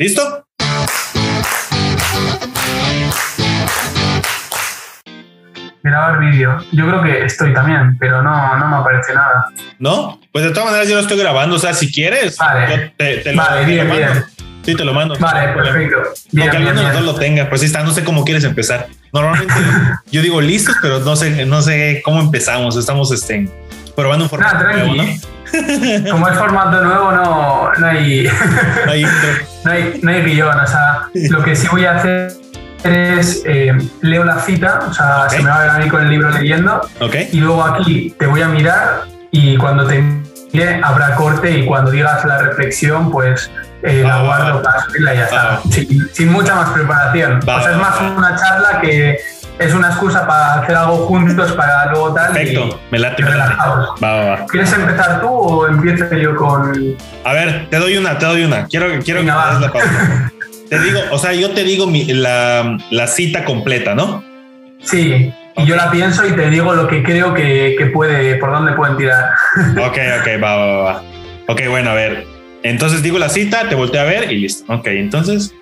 ¿Listo? Grabar vídeo. Yo creo que estoy también, pero no, no me aparece nada. ¿No? Pues de todas maneras yo lo estoy grabando. O sea, si quieres, Vale. te, te lo, Vale, te bien, lo mando. bien. Sí, te lo mando. Vale, perfecto. Bien, bien, bien. dos lo tenga, pues sí está, no sé cómo quieres empezar. Normalmente yo digo listos, pero no sé, no sé cómo empezamos. Estamos este, probando un formato Nada, nuevo, ¿no? Como es formato nuevo, no, no hay. Ahí, no hay, no hay guion, o sea, lo que sí voy a hacer es eh, leo la cita, o sea, Ok. se me va a ver a mí con el libro leyendo, ok. y luego aquí te voy a mirar y cuando te mire habrá corte y cuando digas la reflexión, pues eh, la Ah, guardo para subirla y ya está, ah. sin, sin mucha más preparación. Va, o sea, es más una charla que es una excusa para hacer algo juntos para luego tal Perfecto. Me late, y me late. relajados. Va, va, va. ¿Quieres empezar tú o empiezo yo con...? A ver, te doy una, te doy una. Quiero, quiero Venga, que me des la pausa. Te digo, o sea, yo te digo mi- la, la cita completa, ¿no? Sí, y yo la pienso y te digo lo que creo que, que puede, por dónde pueden tirar. Ok, ok, va, va, va, va. Ok, bueno, a ver. Entonces digo la cita, te volteo a ver y listo. Ok, entonces.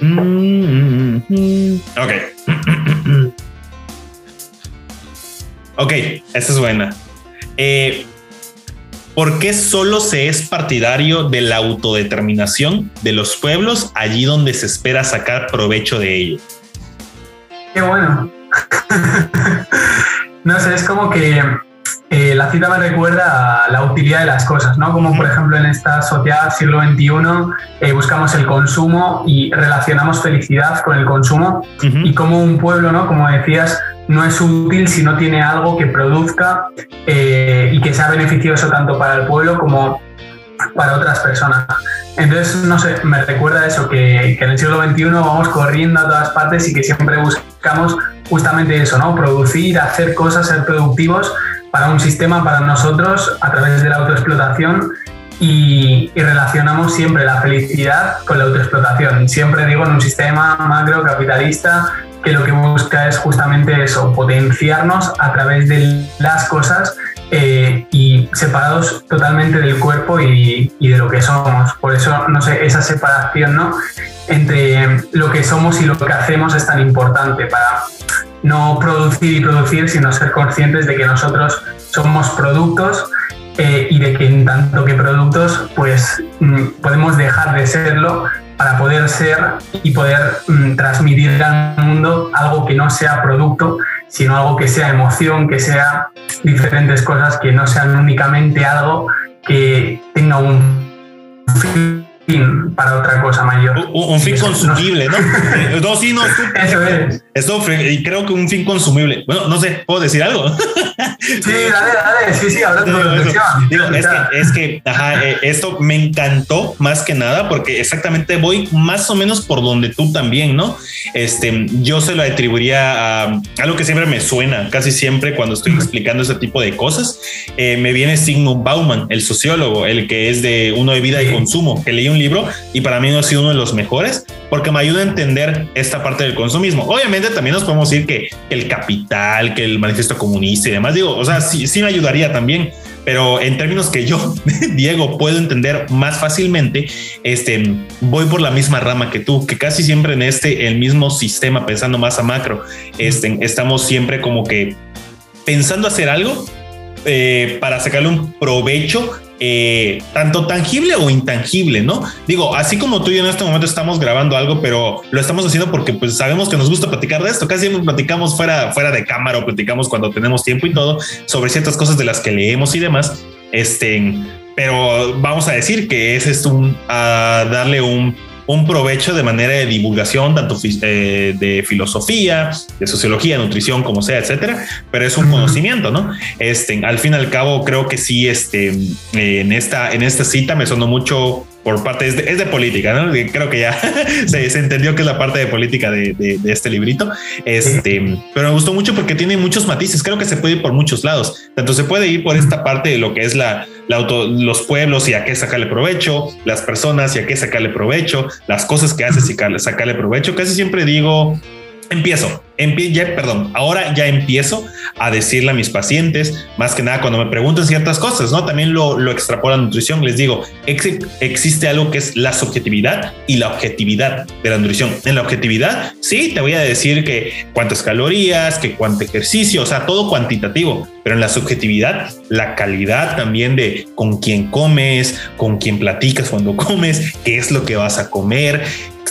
Mm, mm, mm. Ok. Ok, esta es buena. Eh, ¿Por qué solo se es partidario de la autodeterminación de los pueblos allí donde se espera sacar provecho de ello? Qué bueno. no sé, es como que eh, la cita me recuerda a la utilidad de las cosas, ¿no? Como por ejemplo en esta sociedad siglo XXI eh, buscamos el consumo y relacionamos felicidad con el consumo Ujú. y como un pueblo, ¿no? Como decías, no es útil si no tiene algo que produzca eh, y que sea beneficioso tanto para el pueblo como para otras personas. Entonces, no sé, me recuerda eso, que, que en el siglo XXI vamos corriendo a todas partes y que siempre buscamos justamente eso, ¿no? Producir, hacer cosas, ser productivos para un sistema, para nosotros, a través de la autoexplotación y, y relacionamos siempre la felicidad con la autoexplotación. Siempre digo en un sistema macro capitalista que lo que busca es justamente eso, potenciarnos a través de las cosas eh, y separados totalmente del cuerpo y, de lo que somos. Por eso, no sé, esa separación ¿no? entre lo que somos y lo que hacemos es tan importante para no producir y producir, sino ser conscientes de que nosotros somos productos eh, y de que en tanto que productos, pues mm, podemos dejar de serlo para poder ser y poder mm, transmitir al mundo algo que no sea producto, sino algo que sea emoción, que sea diferentes cosas, que no sean únicamente algo que tenga un fin para otra cosa mayor. Un, un fin Eso, consumible, ¿no? No, sí, no. tú- Eso es. Eso, y creo que un fin consumible. Bueno, no sé, ¿puedo decir algo? Sí, dale, dale, sí, sí, ahora Digo, es que, es que ajá, eh, esto me encantó más que nada porque exactamente voy más o menos por donde tú también, ¿no? Este, yo se lo atribuiría a algo que siempre me suena, casi siempre cuando estoy explicando ese tipo de cosas. Eh, me viene Sigmund Bauman, el sociólogo, el que es de uno de vida y consumo, que leí un libro y para mí no ha sido uno de los mejores porque me ayuda a entender esta parte del consumismo. Obviamente también nos podemos decir que el capital, que el manifiesto comunista y demás, digo, o sea, sí, sí me ayudaría también, pero en términos que yo, Diego, puedo entender más fácilmente, este, voy por la misma rama que tú, que casi siempre en este, el mismo sistema, pensando más a macro, este, estamos siempre como que pensando hacer algo eh, para sacarle un provecho eh, tanto tangible o intangible, ¿no? Digo, así como tú y yo en este momento estamos grabando algo, pero lo estamos haciendo porque pues sabemos que nos gusta platicar de esto. Casi siempre platicamos fuera, fuera de cámara o platicamos cuando tenemos tiempo y todo sobre ciertas cosas de las que leemos y demás. Este, pero vamos a decir que es esto un, darle un, un provecho de manera de divulgación, tanto eh, de filosofía, de sociología, nutrición, como sea, etcétera, pero es un conocimiento, ¿no? Este, al fin y al cabo, creo que sí, este, en esta, en esta cita me sonó mucho por parte, es de, es de política, ¿no? Creo que ya se, se entendió que es la parte de política de, de- de este librito. Este, pero me gustó mucho porque tiene muchos matices. Creo que se puede ir por muchos lados. Tanto se puede ir por esta parte de lo que es la, la auto, los pueblos y a qué sacarle provecho, las personas y a qué sacarle provecho, las cosas que haces y sacarle provecho. Casi siempre digo, empiezo, ya, perdón, ahora ya empiezo a decirle a mis pacientes, más que nada cuando me preguntan ciertas cosas, ¿no? También lo, lo extrapolo a nutrición, les digo, existe algo que es la subjetividad y la objetividad de la nutrición. En la objetividad, sí, te voy a decir que cuántas calorías, que cuánto ejercicio, o sea, todo cuantitativo, pero en la subjetividad, la calidad también de con quién comes, con quién platicas cuando comes, qué es lo que vas a comer,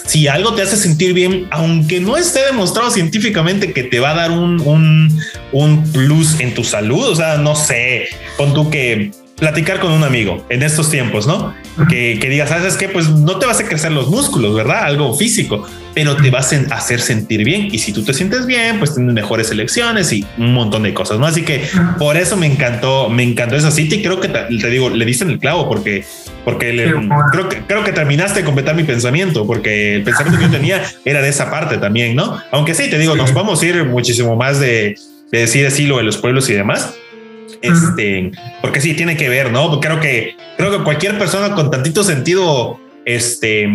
si algo te hace sentir bien, aunque no esté demostrado científicamente que te va a dar un, un, un plus en tu salud, o sea, no sé, pon tú que platicar con un amigo en estos tiempos, ¿no? Que, que digas, ¿sabes qué? Pues no te vas a crecer los músculos, ¿verdad? Algo físico, pero te vas a hacer sentir bien. Y si tú te sientes bien, pues tienes mejores elecciones y un montón de cosas, ¿no? Así que por eso me encantó, me encantó esa cita y creo que te, digo, le diste en el clavo porque, porque creo, que, creo que terminaste de completar mi pensamiento, porque el pensamiento que yo tenía era de esa parte también, ¿no? Aunque sí, te digo, nos vamos a ir muchísimo más de, de decir así lo de los pueblos y demás este, porque sí tiene que ver, ¿no? Creo que, creo que cualquier persona con tantito sentido, este,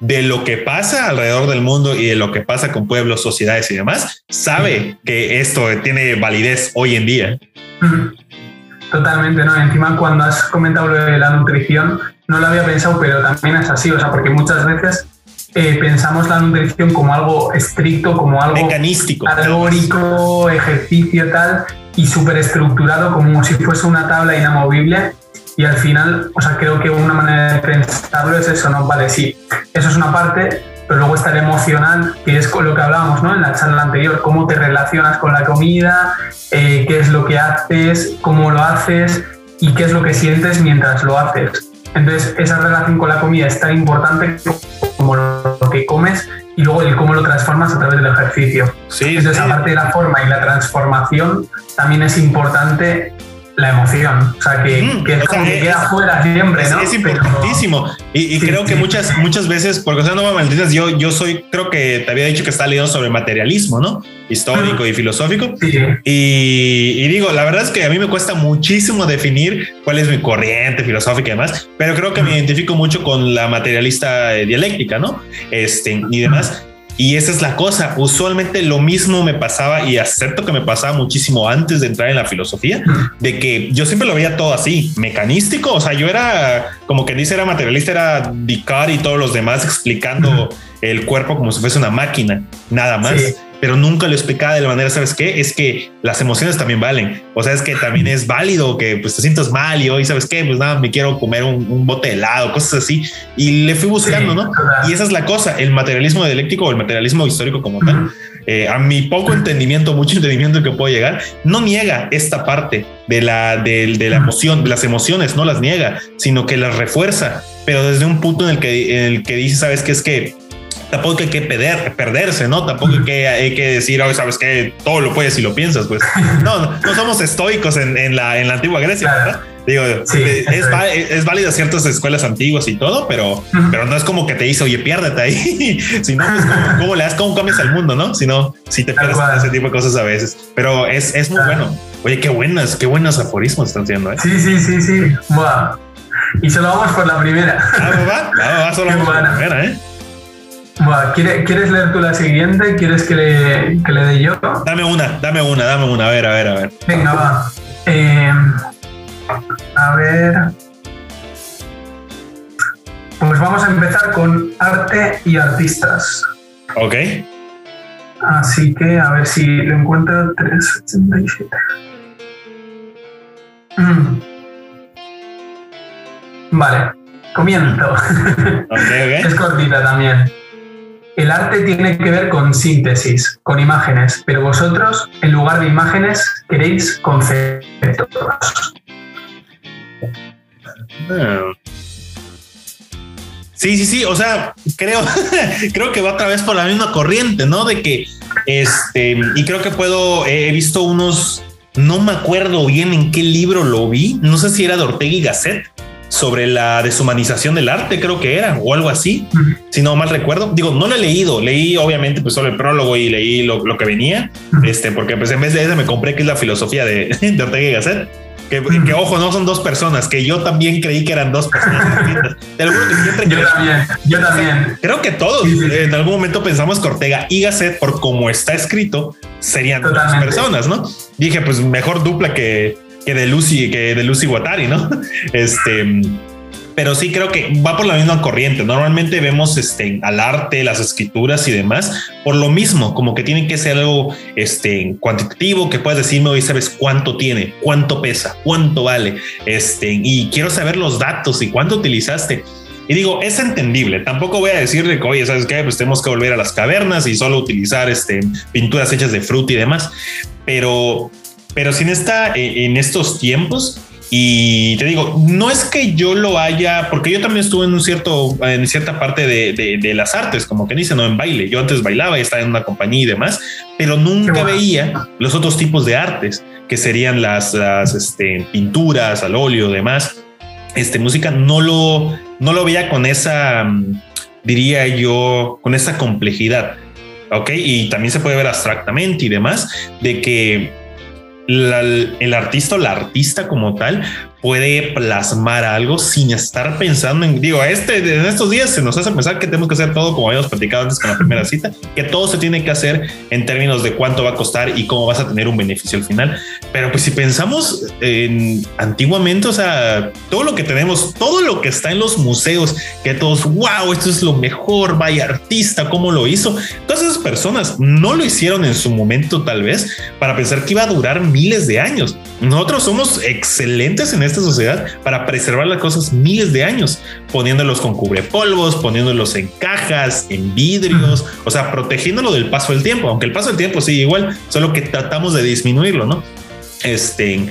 de lo que pasa alrededor del mundo y de lo que pasa con pueblos, sociedades y demás, sabe que esto tiene validez hoy en día. Totalmente, ¿no? Encima cuando has comentado lo de la nutrición, no lo había pensado, pero también es así, o sea, porque muchas veces eh, pensamos la nutrición como algo estricto, como algo mecanístico, calórico, ejercicio, tal, y súper estructurado como si fuese una tabla inamovible y al final, o sea, creo que una manera de pensarlo es eso, ¿no? Vale, sí, eso es una parte, pero luego está el emocional, que es con lo que hablábamos, ¿no? En la charla anterior, cómo te relacionas con la comida, eh, qué es lo que haces, cómo lo haces y qué es lo que sientes mientras lo haces. Entonces, esa relación con la comida es tan importante como lo que comes y luego el cómo lo transformas a través del ejercicio. Sí, Entonces, aparte de la forma y la transformación, también es importante la emoción. O sea, que, mm, es como que queda fuera siempre, ¿no? Es importantísimo. y, creo que muchas, muchas veces, porque sea, no me malditas, yo, yo soy, creo que te había dicho que está leyendo sobre materialismo, ¿no? Histórico y filosófico. Y, y, digo, la verdad es que a mí me cuesta muchísimo definir cuál es mi corriente filosófica y demás, pero creo que me identifico mucho con la materialista dialéctica, ¿no? Este, y demás. Y esa es la cosa. Usualmente lo mismo me pasaba y acepto que me pasaba muchísimo antes de entrar en la filosofía, de que yo siempre lo veía todo así, mecanístico. O sea, yo era como que dice, era materialista, era Descartes y todos los demás explicando el cuerpo como si fuese una máquina, nada más pero nunca lo explicaba de la manera, ¿sabes qué? Es que las emociones también valen. O sea, es que también es válido que pues te sientas mal y hoy, ¿sabes qué? Pues nada, me quiero comer un, bote de helado, cosas así. Y le fui buscando, ¿no? Y esa es la cosa, el materialismo dialéctico o el materialismo histórico como tal. Eh, a mi poco entendimiento, mucho entendimiento que puedo llegar, no niega esta parte de la, de, de la emoción, de las emociones, no las niega, sino que las refuerza, pero desde un punto en el que, en el que dice, ¿sabes qué? Es que tampoco hay que perder, perderse, ¿no? Tampoco hay que, hay que decir, oh, sabes que todo lo puedes si lo piensas, pues. No, no somos estoicos en, la, en la antigua Grecia, ¿verdad? Digo, es, es, válido ciertas escuelas antiguas y todo, pero, pero no es como que te dice, oye, piérdete ahí. si no, pues, ¿cómo, le das? ¿Cómo comes al mundo? No, si no, si te pierdes ese tipo de cosas a veces. Pero es, es muy bueno. Oye, qué buenas, qué buenos aforismos están haciendo. ¿eh? Sí, sí, sí, sí. Y solo vamos por la primera. Ah, va, va, va, solo vamos por la primera, ¿eh? ¿Quieres leer tú la siguiente? ¿Quieres que le, que le dé yo? Dame una, dame una, dame una. A ver, a ver, a ver. Venga, va. Eh, a ver. Pues vamos a empezar con arte y artistas. Ok. Así que a ver si lo encuentro 387. Mm. Vale, comienzo. Okay, es cortita también. El arte tiene que ver con síntesis, con imágenes, pero vosotros, en lugar de imágenes, queréis conceptos. Sí, sí, sí. O sea, creo, creo que va otra vez por la misma corriente, ¿no? De que este, y creo que puedo, he visto unos, no me acuerdo bien en qué libro lo vi. No sé si era de Ortega y Gasset sobre la deshumanización del arte, creo que era, o algo así, si no mal recuerdo. Digo, no lo he leído, leí obviamente pues solo el prólogo y leí lo, que venía, este, porque pues en vez de ese me compré que es la filosofía de, de Ortega y Gasset. Que, que, ojo, no son dos personas, que yo también creí que eran dos personas yo también, yo también. Creo que todos en algún momento pensamos que Ortega y Gasset, por como está escrito, serían dos personas, ¿no? Dije, pues mejor dupla que, que de Lucy, que de Lucy Watari, ¿no? Este pero sí creo que va por la misma corriente. Normalmente vemos este, al arte, las escrituras y demás por lo mismo, como que tiene que ser algo este, cuantitativo que puedas decirme hoy sabes cuánto tiene, cuánto pesa, cuánto vale, este, y quiero saber los datos y cuánto utilizaste. Y digo, es entendible. Tampoco voy a decirle que, oye, ¿sabes qué? Pues tenemos que volver a las cavernas y solo utilizar este, pinturas hechas de fruta y demás. Pero, pero sin esta, en estos tiempos, y te digo, no es que yo lo haya, porque yo también estuve en un cierto, en cierta parte de, las artes, como que dice, no en baile. Yo antes bailaba y estaba en una compañía y demás, pero nunca veía los otros tipos de artes, que serían las, las este, pinturas al óleo, demás. Este música no lo, no lo veía con esa, diría yo, con esa complejidad. Ok, y también se puede ver abstractamente y demás, de que el artista o la artista como tal puede plasmar algo sin estar pensando en, digo, este, en estos días se nos hace pensar que tenemos que hacer todo como habíamos platicado antes con la primera cita, que todo se tiene que hacer en términos de cuánto va a costar y cómo vas a tener un beneficio al final. Pero pues si pensamos en antiguamente, o sea, todo lo que tenemos, todo lo que está en los museos, que todos, wow, esto es lo mejor, vaya artista, cómo lo hizo. Todas esas personas no lo hicieron en su momento tal vez para pensar que iba a durar miles de años. Nosotros somos excelentes en este sociedad para preservar las cosas miles de años, poniéndolos con cubrepolvos, poniéndolos en cajas, en vidrios, o sea, protegiéndolo del paso del tiempo, aunque el paso del tiempo sigue igual, solo que tratamos de disminuirlo, ¿no? Este,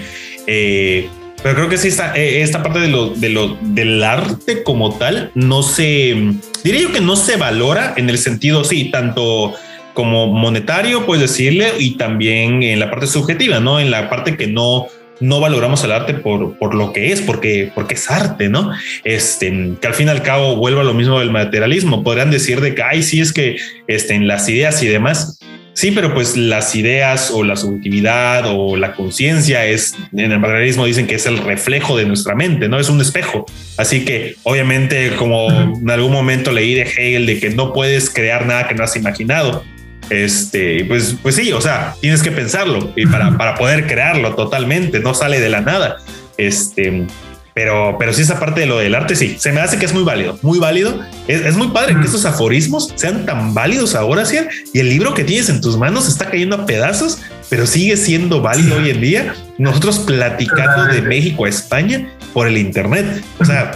eh, pero creo que sí está eh, esta parte de lo, de lo del arte como tal no se diría yo que no se valora en el sentido sí tanto como monetario puedes decirle y también en la parte subjetiva no en la parte que no no valoramos el arte por, por lo que es, porque, porque es arte, ¿no? Este, que al fin y al cabo vuelva lo mismo del materialismo. Podrían decir de que, ay, sí, es que este, en las ideas y demás. Sí, pero pues las ideas o la subjetividad o la conciencia es, en el materialismo dicen que es el reflejo de nuestra mente, no es un espejo. Así que obviamente como en algún momento leí de Hegel de que no puedes crear nada que no has imaginado, este, pues, pues sí, o sea, tienes que pensarlo y para, para poder crearlo totalmente, no sale de la nada. Este, pero, pero sí, esa parte de lo del arte, sí, se me hace que es muy válido, muy válido. Es, muy padre que esos aforismos sean tan válidos ahora, sí, y el libro que tienes en tus manos está cayendo a pedazos, pero sigue siendo válido hoy en día. Nosotros platicando de México a España por el Internet, o sea,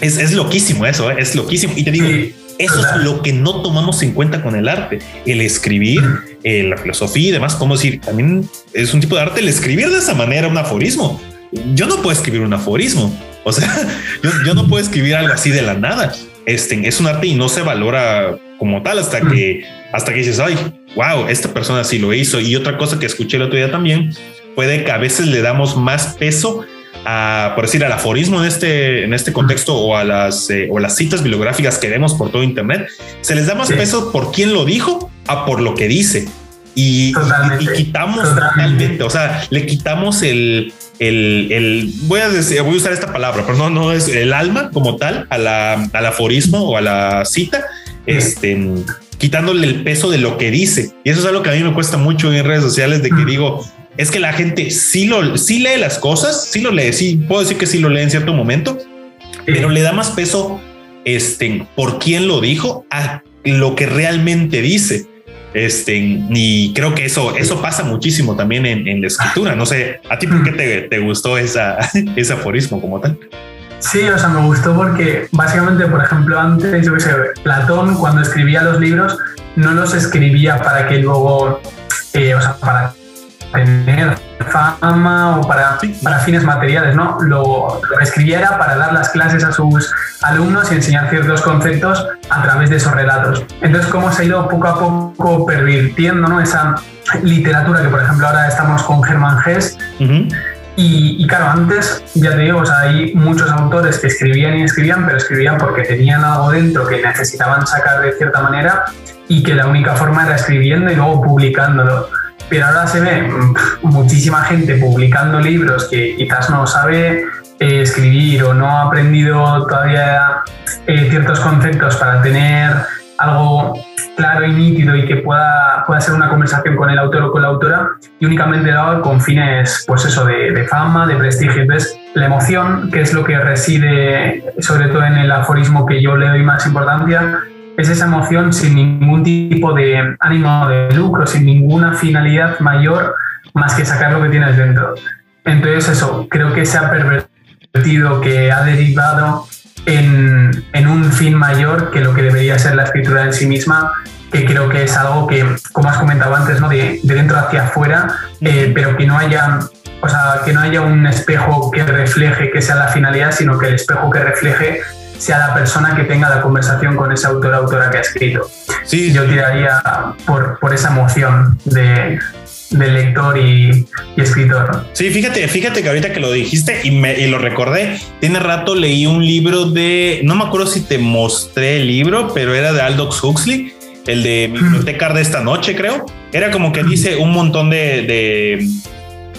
es, es loquísimo eso, ¿eh? es loquísimo. Y te digo, eso es lo que no tomamos en cuenta con el arte, el escribir, eh, la filosofía y demás. Como decir, también es un tipo de arte el escribir de esa manera un aforismo. Yo no puedo escribir un aforismo. O sea, yo, no puedo escribir algo así de la nada. Este es un arte y no se valora como tal hasta que, hasta que dices, ay, wow, esta persona sí lo hizo. Y otra cosa que escuché el otro día también puede que a veces le damos más peso por decir, al aforismo en este, en este contexto o a las, eh, o las citas bibliográficas que vemos por todo Internet, se les da más peso por quién lo dijo a por lo que dice. Y, quitamos totalmente. o sea, le quitamos el, el, voy a decir, voy a usar esta palabra, pero no, no es el alma como tal a la, al aforismo o a la cita, este, quitándole el peso de lo que dice. Y eso es algo que a mí me cuesta mucho en redes sociales de que digo, es que la gente sí, lo, sí lee las cosas, sí lo lee, sí puedo decir que sí lo lee en cierto momento, pero le da más peso este, por quién lo dijo a lo que realmente dice. Este, y creo que eso, eso pasa muchísimo también en, la escritura. No sé, ¿a ti por qué te, te gustó esa, ese aforismo como tal? Sí, o sea, me gustó porque básicamente, por ejemplo, antes, yo Platón cuando escribía los libros no los escribía para que luego, eh, o sea, para tener fama o para, para fines materiales, ¿no? Lo, lo, escribiera para dar las clases a sus alumnos y enseñar ciertos conceptos a través de esos relatos. Entonces, cómo se ha ido poco a poco pervirtiendo ¿no? esa literatura que, por ejemplo, ahora estamos con Germán Gess. y, claro, antes, ya te digo, hay muchos autores que escribían y escribían, pero escribían porque tenían algo dentro que necesitaban sacar de cierta manera y que la única forma era escribiendo y luego publicándolo. Pero ahora se ve muchísima gente publicando libros que quizás no sabe eh, escribir o no ha aprendido todavía eh, ciertos conceptos para tener algo claro y nítido y que pueda, pueda ser una conversación con el autor o con la autora y únicamente lo hago con fines, pues eso, de, fama, de prestigio. Entonces, la emoción, que es lo que reside sobre todo en el aforismo que yo le doy más importancia, es esa emoción sin ningún tipo de ánimo de lucro, sin ninguna finalidad mayor más que sacar lo que tienes dentro. Entonces, eso, creo que se ha pervertido, que ha derivado en, en, un fin mayor que lo que debería ser la escritura en sí misma, que creo que es algo que, como has comentado antes, ¿no? de, de dentro hacia afuera, eh, pero que no haya o sea, que no haya un espejo que refleje que sea la finalidad, sino que el espejo que refleje sea la persona que tenga la conversación con ese autor o autora que ha escrito. Sí. Yo tiraría por, por esa emoción de, de lector y, escritor. Sí, fíjate, fíjate que ahorita que lo dijiste y, me, y lo recordé, tiene rato leí un libro de, no me acuerdo si te mostré el libro, pero era de Aldous Huxley, el de Biblioteca de esta noche, creo. Era como que dice un montón de, de,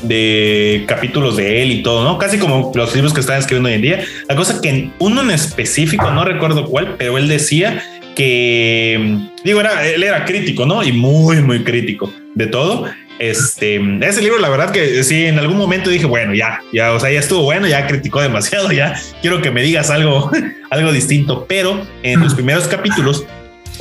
de capítulos de él y todo, ¿no? Casi como los libros que están escribiendo hoy en día. La cosa que uno en específico, no recuerdo cuál, pero él decía que, digo, era, él era crítico, ¿no? Y muy, muy crítico de todo. Este, ese libro, la verdad que sí, en algún momento dije, bueno, ya, ya, o sea, ya estuvo bueno, ya criticó demasiado, ya quiero que me digas algo, algo distinto, pero en los primeros capítulos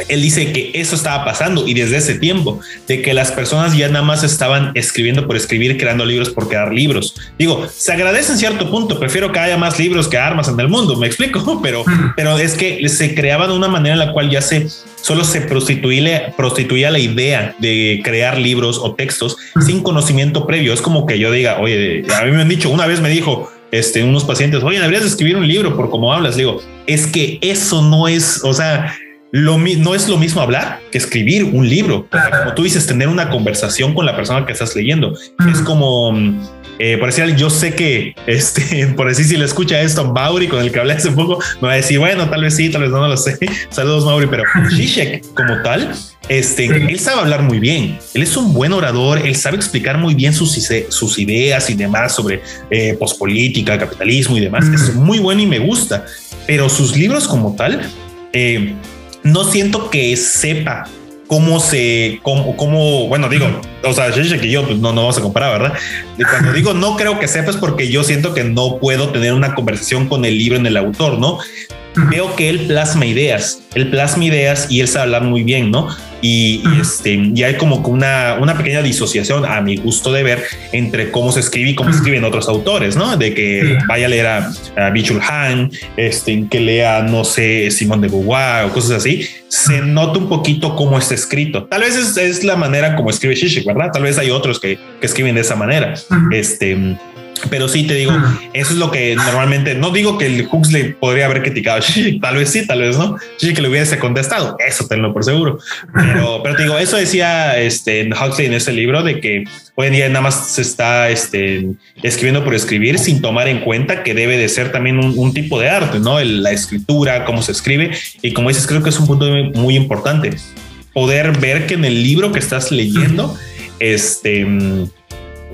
él dice que eso estaba pasando y desde ese tiempo, de que las personas ya nada más estaban escribiendo por escribir, creando libros por crear libros. Digo, se agradece en cierto punto, prefiero que haya más libros que armas en el mundo, me explico, pero, pero es que se creaba de una manera en la cual ya se solo se prostituía, prostituía la idea de crear libros o textos sin conocimiento previo. Es como que yo diga, oye, a mí me han dicho, una vez me dijo, este, unos pacientes, oye, deberías escribir un libro por cómo hablas. Digo, es que eso no es, o sea, lo, no es lo mismo hablar que escribir un libro. Como tú dices, tener una conversación con la persona que estás leyendo. Es como, mm, eh, por decir, yo sé que, este, por decir, si le escucha esto Mauri, con el que hablé hace poco, me va a decir, bueno, tal vez sí, tal vez no, no lo sé. Saludos, Mauri, pero Zizek como tal, este, él sabe hablar muy bien. Él es un buen orador, él sabe explicar muy bien sus, sus ideas y demás sobre eh, pospolítica, capitalismo y demás. Es muy bueno y me gusta, pero sus libros como tal, eh, no siento que sepa cómo se, cómo, cómo bueno, digo, o sea, que yo pues, no, no vamos a comparar, ¿verdad? Y cuando digo no creo que sepa es porque yo siento que no puedo tener una conversación con el libro en el autor, ¿no? Veo que él plasma ideas, él plasma ideas y él sabe hablar muy bien, ¿no? Y, este, y hay como una, una pequeña disociación a mi gusto de ver entre cómo se escribe y cómo escriben otros autores, ¿no? De que vaya a leer a, a Bichul Han, este, que lea, no sé, Simón de Beauvoir o cosas así, se nota un poquito cómo está escrito. Tal vez es, es la manera como escribe Shishik, ¿verdad? Tal vez hay otros que, que escriben de esa manera. Este, pero sí te digo, eso es lo que normalmente no digo que el Huxley podría haber criticado. tal vez sí, tal vez no. Sí, que le hubiese contestado. Eso tenlo por seguro. Pero, pero te digo, eso decía este Huxley en ese libro de que hoy en día nada más se está este, escribiendo por escribir sin tomar en cuenta que debe de ser también un, tipo de arte, no la escritura, cómo se escribe. Y como dices, creo que es un punto muy importante poder ver que en el libro que estás leyendo, este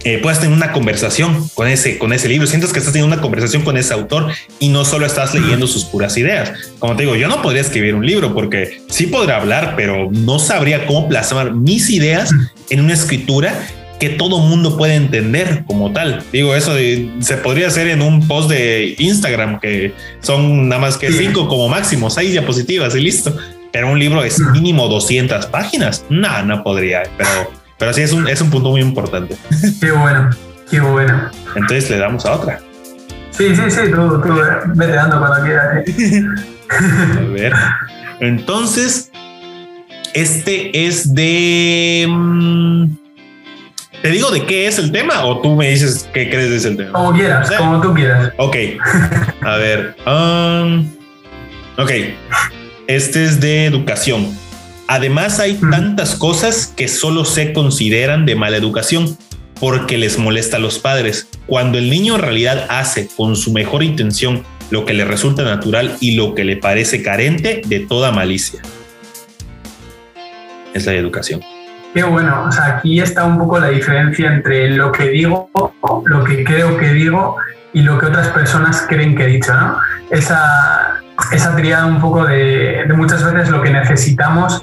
eh, puedas tener una conversación con ese, con ese libro, sientes que estás teniendo una conversación con ese autor y no solo estás leyendo sus puras ideas. Como te digo, yo no podría escribir un libro porque sí podrá hablar, pero no sabría cómo plasmar mis ideas en una escritura que todo mundo puede entender como tal. Digo, eso se podría hacer en un post de Instagram que son nada más que cinco como máximo, seis diapositivas y listo. Pero un libro es mínimo 200 páginas. No, no podría, pero pero sí, es un, es un punto muy importante. Qué bueno, qué bueno. Entonces le damos a otra. Sí, sí, sí, tú, tú vete dando cuando quieras. a ver. Entonces, este es de. Mm, ¿Te digo de qué es el tema o tú me dices qué crees de ese tema? Como quieras, como tú quieras. Ok. A ver. Um, ok. Este es de educación. Además, hay tantas cosas que solo se consideran de mala educación porque les molesta a los padres, cuando el niño en realidad hace con su mejor intención lo que le resulta natural y lo que le parece carente de toda malicia. Es la educación. Qué bueno, o sea, aquí está un poco la diferencia entre lo que digo, lo que creo que digo y lo que otras personas creen que he dicho, ¿no? Esa, esa triada un poco de, muchas veces lo que necesitamos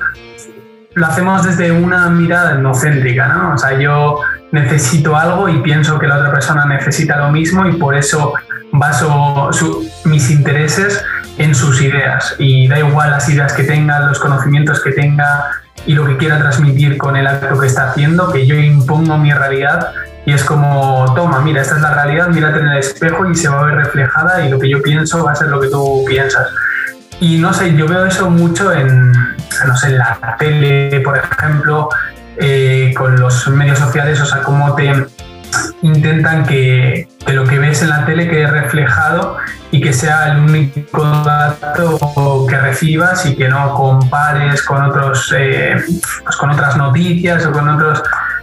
lo hacemos desde una mirada etnocéntrica, ¿no? O sea, yo necesito algo y pienso que la otra persona necesita lo mismo y por eso baso mis intereses en sus ideas y da igual las ideas que tenga, los conocimientos que tenga y lo que quiera transmitir con el acto que está haciendo, que yo impongo mi realidad y es como, toma, mira, esta es la realidad, mírate en el espejo y se va a ver reflejada y lo que yo pienso va a ser lo que tú piensas. Y no sé, yo veo eso mucho en, no sé, en la tele, por ejemplo, eh, con los medios sociales, o sea, cómo te intentan que, lo que ves en la tele quede reflejado y que sea el único dato que recibas y que no compares con otros eh, pues con otras noticias o con otros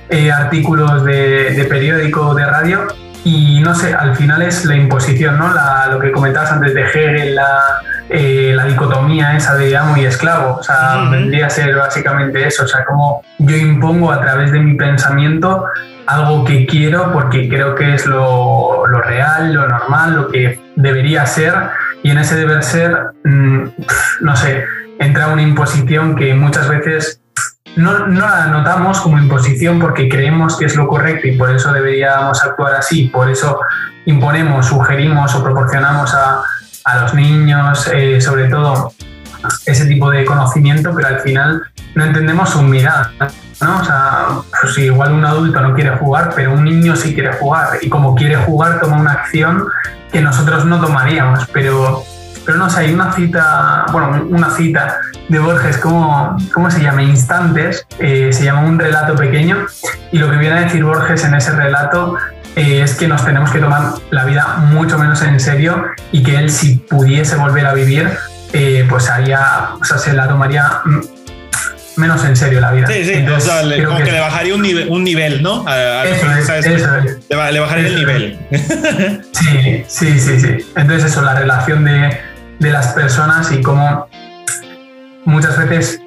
eh, artículos de, de, periódico de radio y no sé, al final es la imposición, ¿no? lo que comentabas antes de Hegel, la, eh, la dicotomía esa de amo y esclavo. O sea, vendría a ser básicamente eso. O sea, como yo impongo a través de mi pensamiento algo que quiero porque creo que es lo, lo real, lo normal, lo que debería ser. Y en ese deber ser, mm, no sé, entra una imposición que muchas veces no, no, la notamos como imposición porque creemos que es lo correcto y por eso deberíamos actuar así, por eso imponemos, sugerimos o proporcionamos a, a los niños, eh, sobre todo ese tipo de conocimiento, pero al final no entendemos su mirada. ¿no? O sea, pues igual un adulto no quiere jugar, pero un niño sí quiere jugar y como quiere jugar toma una acción que nosotros no tomaríamos, pero, pero no sé, hay una cita, bueno, una cita de Borges, ¿cómo, cómo se llama? Instantes, eh, se llama un relato pequeño y lo que viene a decir Borges en ese relato eh, es que nos tenemos que tomar la vida mucho menos en serio y que él si pudiese volver a vivir, eh, pues haría, o sea, se la tomaría menos en serio la vida. Sí, sí, o sea, le, como que, le bajaría un nivel, un nivel ¿no? A, eso, Le, bajaría el nivel. sí, sí, sí, sí. Entonces eso, la relación de, de las personas y cómo muchas veces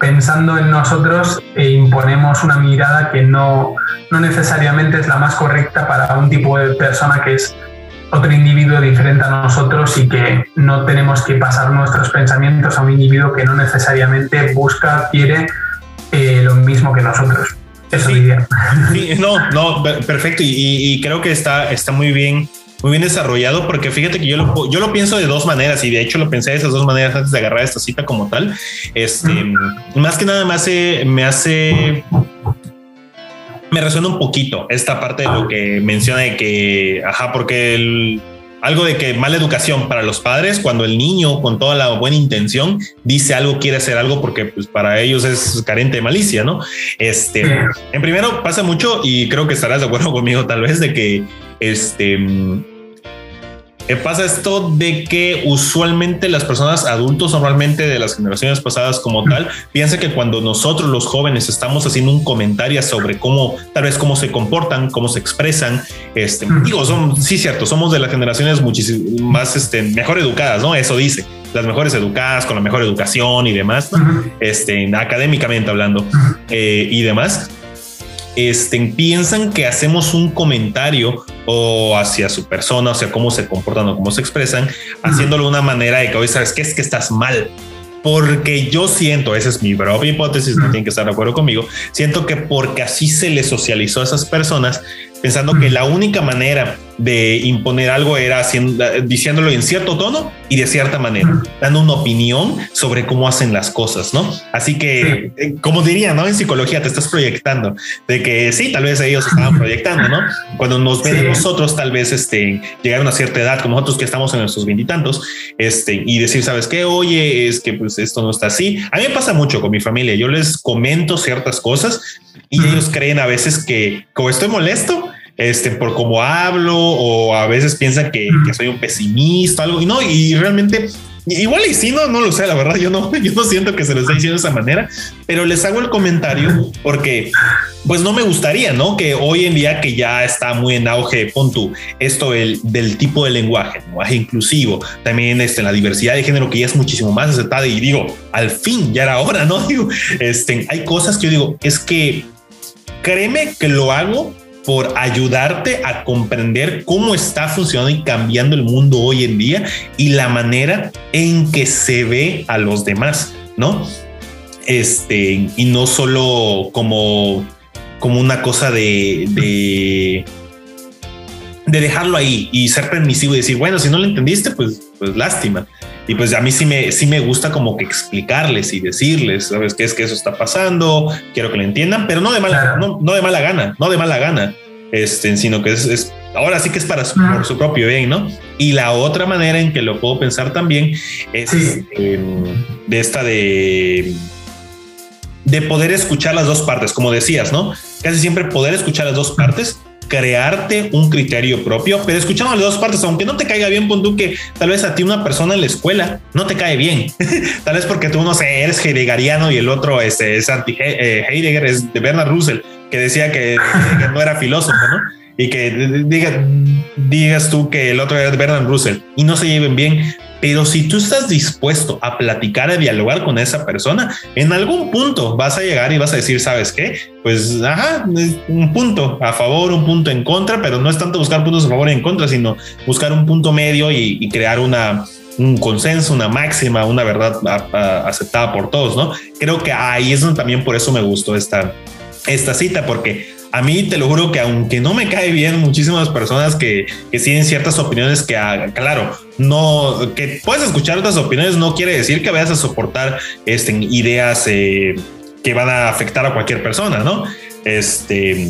pensando en nosotros e imponemos una mirada que no, no necesariamente es la más correcta para un tipo de persona que es otro individuo diferente a nosotros y que no tenemos que pasar nuestros pensamientos a un individuo que no necesariamente busca, quiere eh, lo mismo que nosotros. Eso sí, sí, no, no, perfecto. Y, y, creo que está, está muy bien muy bien desarrollado, porque fíjate que yo lo, yo lo pienso de dos maneras y de hecho lo pensé de esas dos maneras antes de agarrar esta cita como tal. Este, más que nada me hace, me hace, me resuena un poquito esta parte de lo que menciona de que, ajá, porque el, algo de que mala educación para los padres cuando el niño con toda la buena intención dice algo, quiere hacer algo porque pues para ellos es carente de malicia, ¿no? Este, en primero pasa mucho y creo que estarás de acuerdo conmigo tal vez de que este eh, pasa esto de que usualmente las personas adultos, normalmente de las generaciones pasadas como tal, piensan que cuando nosotros los jóvenes estamos haciendo un comentario sobre cómo, tal vez cómo se comportan, cómo se expresan, este, digo, son, sí, cierto, somos de las generaciones muchísimo más, este, mejor educadas, ¿no? Eso dice, las mejores educadas, con la mejor educación y demás, este, académicamente hablando eh, y demás este, piensan que hacemos un comentario o hacia su persona, o sea, cómo se comportan o cómo se expresan, haciéndolo de una manera de que hoy sabes que es que estás mal. Porque yo siento, esa es mi propia hipótesis, no tienen que estar de acuerdo conmigo, siento que porque así se le socializó a esas personas, pensando que la única manera de imponer algo era haciendo, diciéndolo en cierto tono y de cierta manera, dando una opinión sobre cómo hacen las cosas, ¿no? Así que, eh, como diría, ¿no? En psicología te estás proyectando de que sí, tal vez ellos estaban proyectando, ¿no? Cuando nos ven nosotros, tal vez este, llegar a una cierta edad, como nosotros que estamos en nuestros veintitantos, este, y decir, ¿sabes qué? Oye, es que pues esto no está así. A mí me pasa mucho con mi familia. Yo les comento ciertas cosas y ellos creen a veces que como estoy molesto, este, por cómo hablo o a veces piensan que, soy un pesimista, algo y no, y realmente igual y si no, no lo sé, la verdad, yo no, yo no siento que se lo esté diciendo de esa manera, pero les hago el comentario porque pues no me gustaría, ¿no? Que hoy en día que ya está muy en auge, pon tú, esto el, del tipo de lenguaje, lenguaje inclusivo, también este, la diversidad de género que ya es muchísimo más aceptada y digo, al fin, ya era hora, ¿no? Digo, este, hay cosas que yo digo, es que créeme que lo hago por ayudarte a comprender cómo está funcionando y cambiando el mundo hoy en día y la manera en que se ve a los demás, ¿no? Este, y no solo como, como una cosa de, de, de dejarlo ahí y ser permisivo y decir, bueno, si no lo entendiste, pues, pues lástima. Y pues a mí sí me, sí me gusta como que explicarles y decirles, ¿sabes qué es que eso está pasando? Quiero que lo entiendan, pero no de mala, no, no, de mala gana, no de mala gana, este, sino que es, ahora sí que es para su, por su propio bien, ¿no? Y la otra manera en que lo puedo pensar también es em, de esta de de poder escuchar las dos partes, como decías, ¿no? Casi siempre poder escuchar las dos partes crearte un criterio propio, pero escuchando las dos partes, aunque no te caiga bien, pon que tal vez a ti una persona en la escuela no te cae bien, tal vez porque tú no sé, eres heideggeriano y el otro este, es anti eh, Heidegger, es de Bernard Russell, que decía que, no era filósofo. Y que diga, digas tú que el otro era de Bernard Russell y no se lleven bien, pero si tú estás dispuesto a platicar, a dialogar con esa persona, en algún punto vas a llegar y vas a decir, ¿sabes qué? Pues, ajá, un punto a favor, un punto en contra, pero no es tanto buscar puntos a favor y en contra, sino buscar un punto medio y, crear una, un consenso, una máxima, una verdad aceptada por todos, ¿no? Creo que ahí es donde también por eso me gustó esta, esta cita, porque a mí te lo juro que aunque no me cae bien muchísimas personas que, que tienen ciertas opiniones que, ah, claro, no, que puedes escuchar otras opiniones no quiere decir que vayas a soportar este, ideas eh, que van a afectar a cualquier persona, ¿no? Este,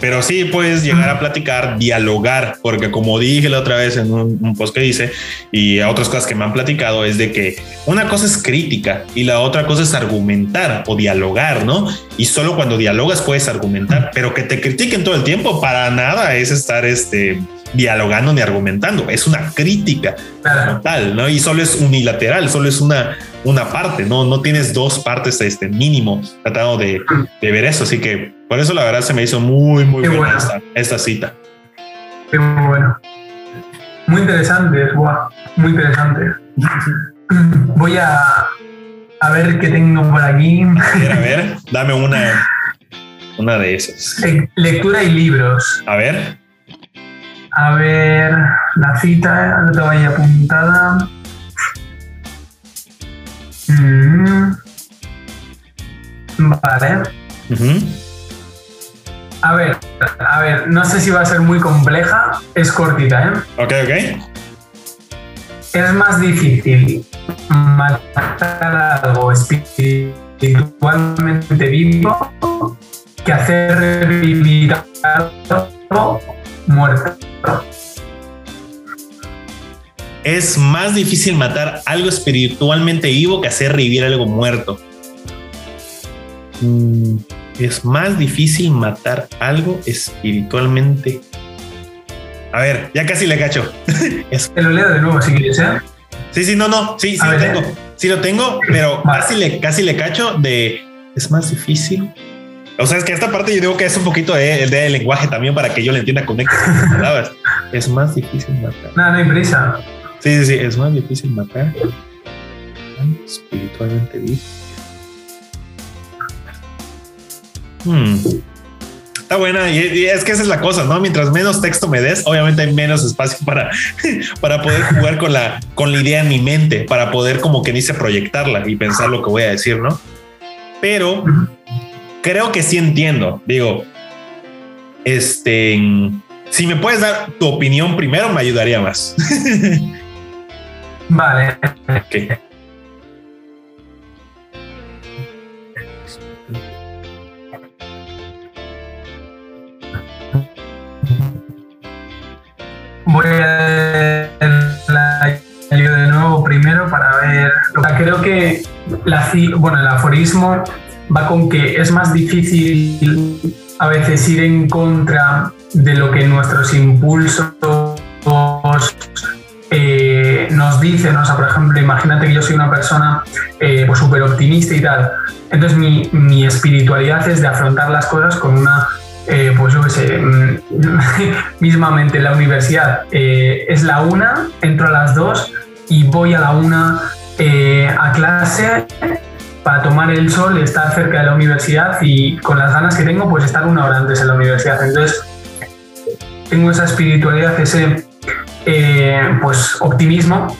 pero sí puedes llegar a platicar, dialogar, porque como dije la otra vez en un, post que hice y otras cosas que me han platicado es de que una cosa es crítica y la otra cosa es argumentar o dialogar, ¿no? Y solo cuando dialogas puedes argumentar, pero que te critiquen todo el tiempo para nada es estar este dialogando ni argumentando, es una crítica total, ¿no? Y solo es unilateral, solo es una, una parte, ¿no? No tienes dos partes este mínimo tratando de, de ver eso, así que por eso la verdad se me hizo muy, muy buena esta, cita. Qué muy bueno. Muy interesante, muy interesante. Voy a, a ver qué tengo por aquí. A ver, a ver, dame una, una de esas. Lectura y libros. A ver. A ver, la cita, no te vaya apuntada. Mm. Vale. A ver, a ver, no sé si va a ser muy compleja, es cortita, ¿eh? Ok, ok. Es más difícil matar algo espiritualmente vivo que hacer revivir algo muerto. Es más difícil matar algo espiritualmente vivo que hacer revivir algo muerto. Mm es más difícil matar algo espiritualmente. A ver, ya casi le cacho. Te lo leo de nuevo si quieres, ¿eh? Sí, sí, no, no, sí, sí lo tengo. Sí lo tengo, pero casi, le, casi le cacho de es más difícil. O sea, es que esta parte yo digo que es un poquito de, de lenguaje también para que yo le entienda con palabras. Es más difícil matar. No, no hay prisa. Sí, sí, sí, es más difícil matar espiritualmente vivo. Hmm. Está buena y, es que esa es la cosa, ¿no? Mientras menos texto me des, obviamente hay menos espacio para, para poder jugar con la, con la idea en mi mente, para poder como que dice proyectarla y pensar lo que voy a decir, ¿no? Pero creo que sí entiendo. Digo, este, si me puedes dar tu opinión primero, me ayudaría más. Vale. voy a la de nuevo primero para ver. Creo que la, bueno, el aforismo va con que es más difícil a veces ir en contra de lo que nuestros impulsos eh, nos dicen, o sea, por ejemplo, imagínate que yo soy una persona eh, pues súper optimista y tal, entonces mi, mi, espiritualidad es de afrontar las cosas con una, eh, pues yo qué sé, mm, mismamente la universidad eh, es la una, entro a las dos y voy a la una a clase para tomar el sol, estar cerca de la universidad y con las ganas que tengo, pues estar una hora antes en la universidad. Entonces, tengo esa espiritualidad, ese eh, pues optimismo.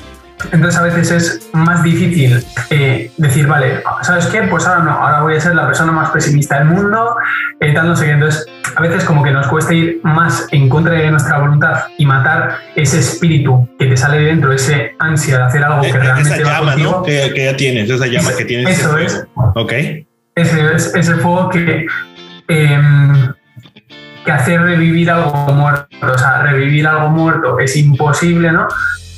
Entonces a veces es más difícil eh, decir, vale, ¿sabes qué? Pues ahora no, ahora voy a ser la persona más pesimista del mundo, eh, tal, no sé qué. Entonces a veces como que nos cuesta ir más en contra de nuestra voluntad y matar ese espíritu que te sale de dentro, ese ansia de hacer algo que realmente... Esa llama, ¿no? Que, ya tienes, esa llama que tienes. Eso es. Ok. Ese es ese fuego que... Em, que hacer revivir algo muerto. O sea, revivir algo muerto es imposible, ¿no?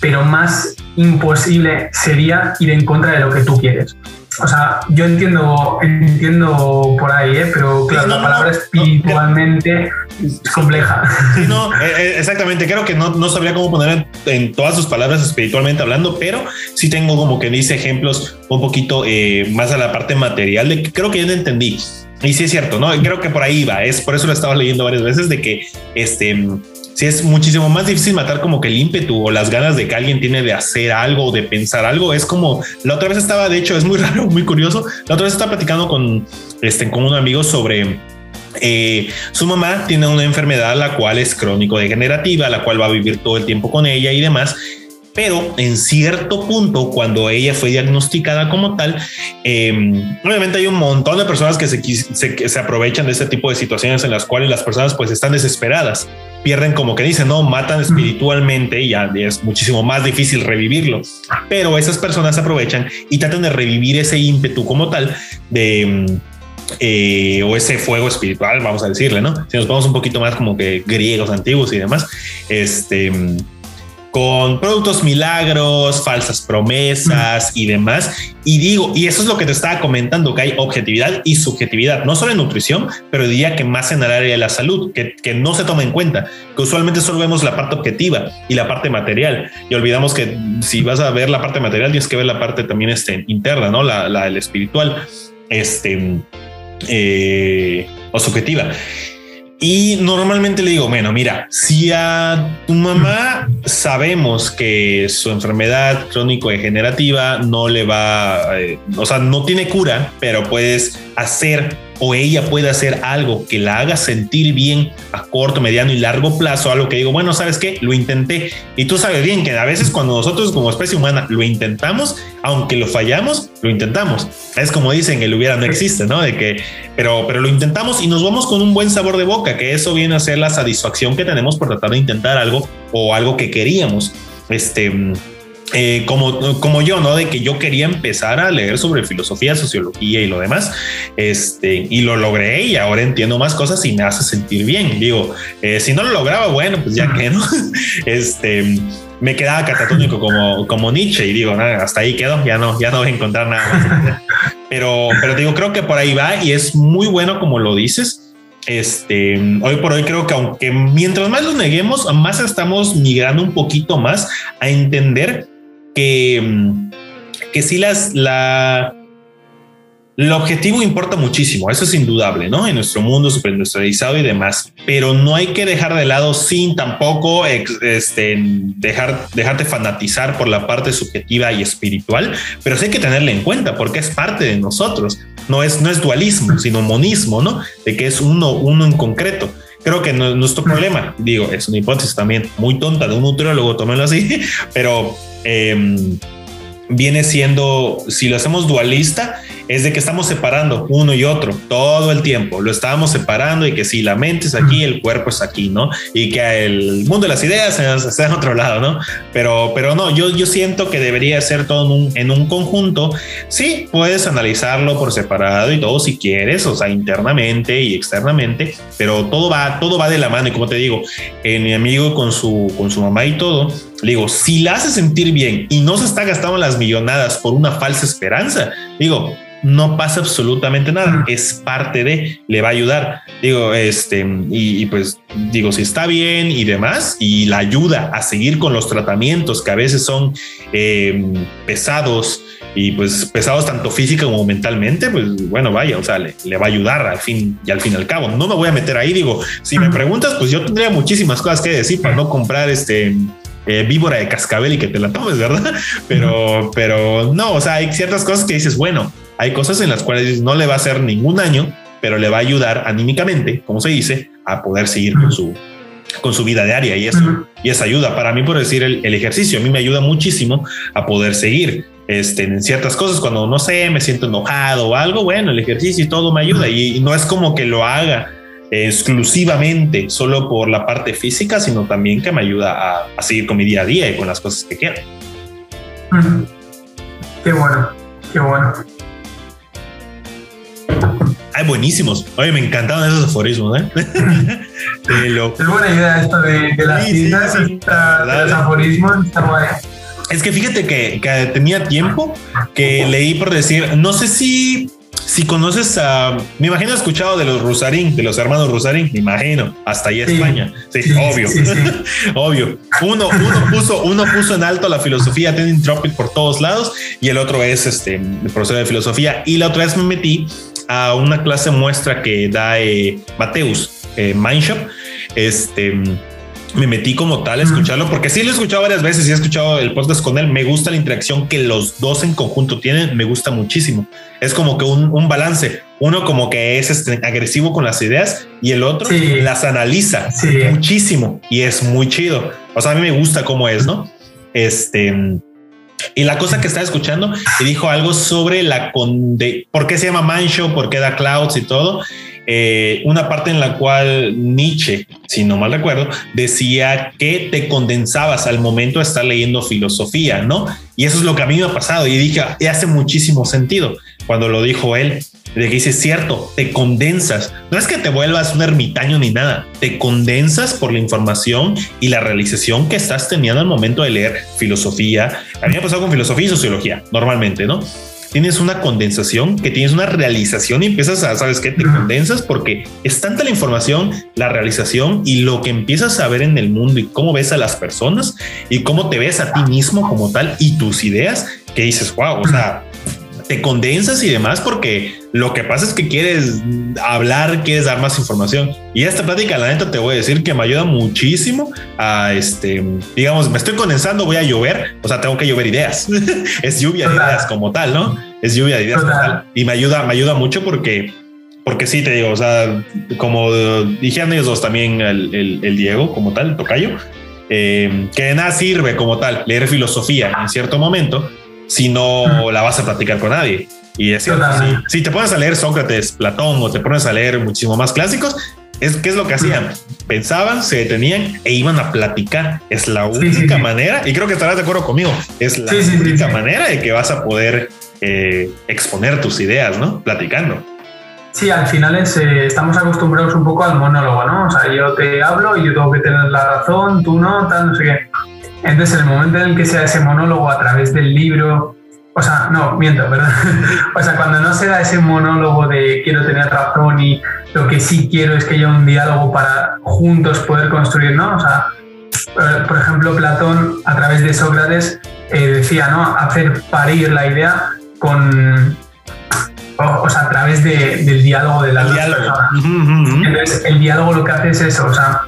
Pero más imposible sería ir en contra de lo que tú quieres. O sea, yo entiendo, entiendo por ahí, ¿eh? pero claro, la palabra espiritualmente es compleja. Sí, no, eh, eh, exactamente. Creo que no, no sabría cómo poner en, todas sus palabras espiritualmente hablando, pero sí tengo como que dice ejemplos un poquito eh, más a la parte material de que creo que ya lo entendí. Y sí es cierto, ¿no? Creo que por ahí va. Es por eso lo estaba leyendo varias veces de que este sí es muchísimo más difícil matar como que el ímpetu o las ganas de que alguien tiene de hacer algo o de pensar algo. Es como la otra vez estaba, de hecho, es muy raro, muy curioso. La otra vez estaba platicando con, este, con un amigo sobre eh, su mamá tiene una enfermedad la cual es crónico degenerativa, la cual va a vivir todo el tiempo con ella y demás pero en cierto punto, cuando ella fue diagnosticada como tal, em, obviamente hay un montón de personas que se, se, aprovechan de este tipo de situaciones en las cuales las personas pues están desesperadas, pierden como que dicen, no, matan espiritualmente y ya es muchísimo más difícil revivirlo, pero esas personas aprovechan y tratan de revivir ese ímpetu como tal de... Em, eh, o ese fuego espiritual, vamos a decirle, ¿no? Si nos vamos un poquito más como que griegos antiguos y demás, este, con productos milagros, falsas promesas y demás. Y digo, y eso es lo que te estaba comentando, que hay objetividad y subjetividad, no solo en nutrición, pero diría que más en el área de la salud, que, que no se toma en cuenta, que usualmente solo vemos la parte objetiva y la parte material. Y olvidamos que si vas a ver la parte material, tienes que ver la parte también este, interna, ¿no? La, la, espiritual, este, eh, o subjetiva. Y normalmente le digo, bueno, mira, si a tu mamá sabemos que su enfermedad crónico-degenerativa no le va, eh, o sea, no tiene cura, pero puedes hacer o ella puede hacer algo que la haga sentir bien a corto, mediano y largo plazo, algo que digo, bueno, ¿sabes qué? Lo intenté. Y tú sabes bien que a veces cuando nosotros como especie humana lo intentamos, aunque lo fallamos, lo intentamos. Es como dicen, el hubiera no existe, ¿no? De que, pero, pero lo intentamos y nos vamos con un buen sabor de boca, que eso viene a ser la satisfacción que tenemos por tratar de intentar algo o algo que queríamos. Este, eh, como, como yo, ¿no? De que yo quería empezar a leer sobre filosofía, sociología y lo demás, este, y lo logré y ahora entiendo más cosas y me hace sentir bien. Digo, eh, si no lo lograba, bueno, pues ya que no, este, me quedaba catatónico como, como Nietzsche y digo, nada, hasta ahí quedo, ya no, ya no voy a encontrar nada más. Pero, pero digo, creo que por ahí va y es muy bueno como lo dices. Este, hoy por hoy creo que aunque mientras más lo neguemos, más estamos migrando un poquito más a entender que, mm, que sí las, la, el objetivo importa muchísimo, eso es indudable, ¿no? En nuestro mundo superindustrializado y demás, pero no hay que dejar de lado sin tampoco este, dejar, dejarte fanatizar por la parte subjetiva y espiritual, pero sí hay que tenerla en cuenta porque es parte de nosotros, no es, no es dualismo, sino monismo, ¿no? De que es uno, uno en concreto. Creo que no, nuestro problema, digo, es una hipótesis también muy tonta de un nutriólogo, tómenlo así, pero eh, viene siendo, si lo hacemos dualista, es de que estamos separando uno y otro todo el tiempo. Lo estábamos separando y que si la mente es aquí, el cuerpo es aquí, ¿no? Y que el mundo de las ideas está en otro lado, ¿no? Pero, pero no, yo, yo siento que debería ser todo en un, en un conjunto. Sí, puedes analizarlo por separado y todo si quieres, o sea, internamente y externamente, pero todo va, todo va de la mano. Y como te digo, en mi amigo con su, con su mamá y todo, digo, si la hace sentir bien y no se está gastando las millonadas por una falsa esperanza, digo, no pasa absolutamente nada, es parte de, le va a ayudar. Digo, este, y, pues digo, si está bien y demás, y la ayuda a seguir con los tratamientos que a veces son eh, pesados y pues pesados tanto física como mentalmente, pues bueno, vaya, o sea, le, va a ayudar al fin y al fin y al cabo. No me voy a meter ahí, digo, si me preguntas, pues yo tendría muchísimas cosas que decir para no comprar este eh, víbora de cascabel y que te la tomes, ¿verdad? Pero, pero no, o sea, hay ciertas cosas que dices, bueno, hay cosas en las cuales no le va a hacer ningún daño, pero le va a ayudar anímicamente, como se dice, a poder seguir con su, con su vida diaria y eso, y esa ayuda. Para mí, por decir, el, ejercicio a mí me ayuda muchísimo a poder seguir este, en ciertas cosas. Cuando no sé, me siento enojado o algo, bueno, el ejercicio y todo me ayuda y, no es como que lo haga exclusivamente solo por la parte física, sino también que me ayuda a, a seguir con mi día a día y con las cosas que quiero. Qué bueno, qué bueno. Ay, buenísimos. Oye, me encantaban esos aforismos, ¿eh? Es buena idea esto de, las sí, los aforismos, está. Es que fíjate que, tenía tiempo que leí por decir, no sé si si conoces a, me imagino escuchado de los Rusarín, de los hermanos Rusarín, me imagino, hasta ahí España. Sí, obvio, obvio. Uno, uno puso, uno puso en alto la filosofía Tending Tropic por todos lados y el otro es este el profesor de filosofía. Y la otra vez me metí a una clase muestra que da eh, Mateus eh, Mindshop. Este me metí como tal a escucharlo, porque sí lo he escuchado varias veces y he escuchado el podcast con él. Me gusta la interacción que los dos en conjunto tienen, me gusta muchísimo. Es como que un, balance. Uno como que es este, agresivo con las ideas y el otro las analiza muchísimo y es muy chido. O sea, a mí me gusta cómo es, ¿no? Este. Y la cosa que estaba escuchando y dijo algo sobre la conde, por qué se llama Mancho, por qué da clouds y todo. Eh, una parte en la cual Nietzsche, si no mal recuerdo, decía que te condensabas al momento de estar leyendo filosofía, ¿no? Y eso es lo que a mí me ha pasado y dije, y hace muchísimo sentido cuando lo dijo él, de que cierto, te condensas. No es que te vuelvas un ermitaño ni nada, te condensas por la información y la realización que estás teniendo al momento de leer filosofía. A mí me ha pasado con filosofía y sociología, normalmente, ¿no? Tienes una condensación, que tienes una realización y empiezas a, ¿sabes qué? Te condensas porque es tanta la información, la realización y lo que empiezas a ver en el mundo y cómo ves a las personas y cómo te ves a ti mismo como tal y tus ideas que dices, wow, o sea, te condensas y demás porque lo que pasa es que quieres hablar, quieres dar más información. Y esta plática, la neta, te voy a decir que me ayuda muchísimo a este, digamos, me estoy condensando, voy a llover, o sea, tengo que llover ideas. es lluvia de ideas como tal, ¿no? Es lluvia de ideas como tal. Y me ayuda, me ayuda mucho porque, porque sí, te digo, o sea, como dijeron ellos dos también, el, Diego como tal, el tocayo, eh, que de nada sirve como tal leer filosofía en cierto momento si no la vas a platicar con nadie. Y es cierto, si, te pones a leer Sócrates, Platón o te pones a leer muchísimo más clásicos, es qué es lo que hacían. Pensaban, se detenían e iban a platicar. Es la única manera, y creo que estarás de acuerdo conmigo, es la única manera de que vas a poder eh, exponer tus ideas, ¿no? Platicando. Sí, al final es, eh, estamos acostumbrados un poco al monólogo, ¿no? O sea, yo te hablo y yo tengo que tener la razón, tú no, tal, no sé qué. Entonces, en el momento en el que sea ese monólogo a través del libro, o sea, no, miento, ¿verdad? o sea, cuando no se da ese monólogo de quiero tener razón y lo que sí quiero es que haya un diálogo para juntos poder construir, ¿no? O sea, eh, por ejemplo, Platón a través de Sócrates eh, decía, ¿no? Hacer parir la idea con, o, sea, a través del diálogo de la personas. Entonces, el diálogo lo que hace es eso, o sea,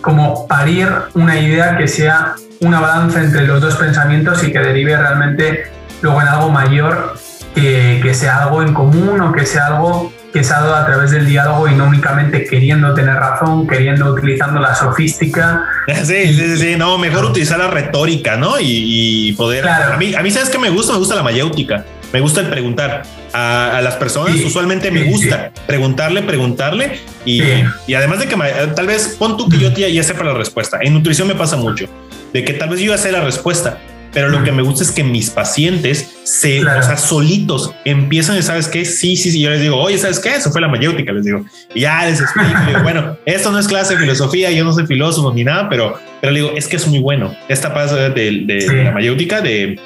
como parir una idea que sea una balanza entre los dos pensamientos y que derive realmente luego en algo mayor, que, sea algo en común o que sea algo que se ha dado a través del diálogo y no únicamente queriendo tener razón, queriendo utilizando la sofística. Sí, sí, sí, no, mejor utilizar la retórica, ¿no? Y, poder... A, mí, a mí, ¿sabes qué me gusta? Me gusta la mayéutica. Me gusta el preguntar a, las personas. usualmente me gusta preguntarle, preguntarle. Y, y, además de que tal vez pon tú que yo ya, ya sepa la respuesta. En nutrición me pasa mucho de que tal vez yo ya sé la respuesta, pero lo que me gusta es que mis pacientes se, o sea, solitos empiezan y sabes qué, sí, sí, sí, yo les digo, oye, ¿sabes qué? Eso fue la mayéutica, les digo, y ya les explico, bueno, esto no es clase de filosofía, yo no soy filósofo ni nada, pero, pero le digo, es que es muy bueno. Esta parte de, de la mayéutica, de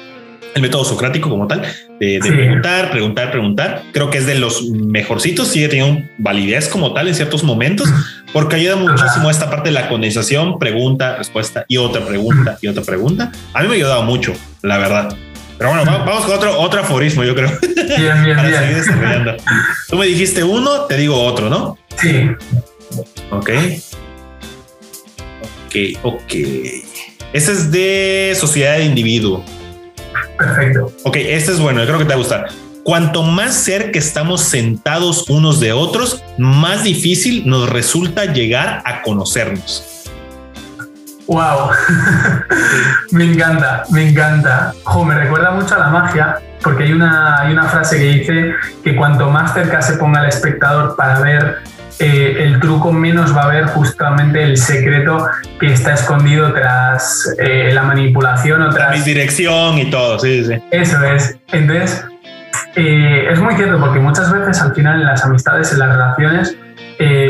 el método socrático como tal, de, preguntar, preguntar, preguntar. Creo que es de los mejorcitos, sigue teniendo validez como tal en ciertos momentos, porque ayuda muchísimo esta parte de la condensación, pregunta, respuesta y otra pregunta y otra pregunta. A mí me ha ayudado mucho, la verdad. Pero bueno, vamos con otro, otro aforismo, yo creo. Bien, bien, bien. Tú me dijiste uno, te digo otro, ¿no? Sí. Ok. Ok, ok. Ese es de sociedad de individuo. Perfecto. Ok, este es bueno, yo creo que te va a gustar. Cuanto más cerca estamos sentados unos de otros, más difícil nos resulta llegar a conocernos. Wow, me encanta, me encanta. me recuerda mucho a la magia, porque hay una, hay una frase que dice que cuanto más cerca se ponga el espectador para ver eh, el truco menos va a ver justamente el secreto que está escondido tras eh, la manipulación o tras... Mi dirección y todo, sí, sí. Eso es. Entonces, eh, es muy cierto porque muchas veces al final en las amistades, en las relaciones,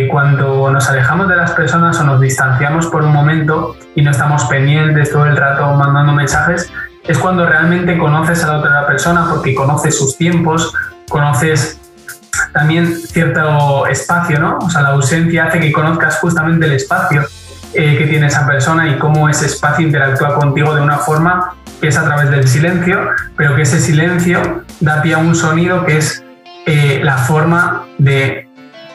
cuando nos alejamos de las personas o nos distanciamos por un momento y no estamos pendientes todo el rato mandando mensajes, es cuando realmente conoces a la otra persona porque conoces sus tiempos, conoces también cierto espacio, ¿no? O sea, la ausencia hace que conozcas justamente el espacio eh, que tiene esa persona y cómo ese espacio interactúa contigo de una forma que es a través del silencio, pero que ese silencio da pie a un sonido que es eh, la forma de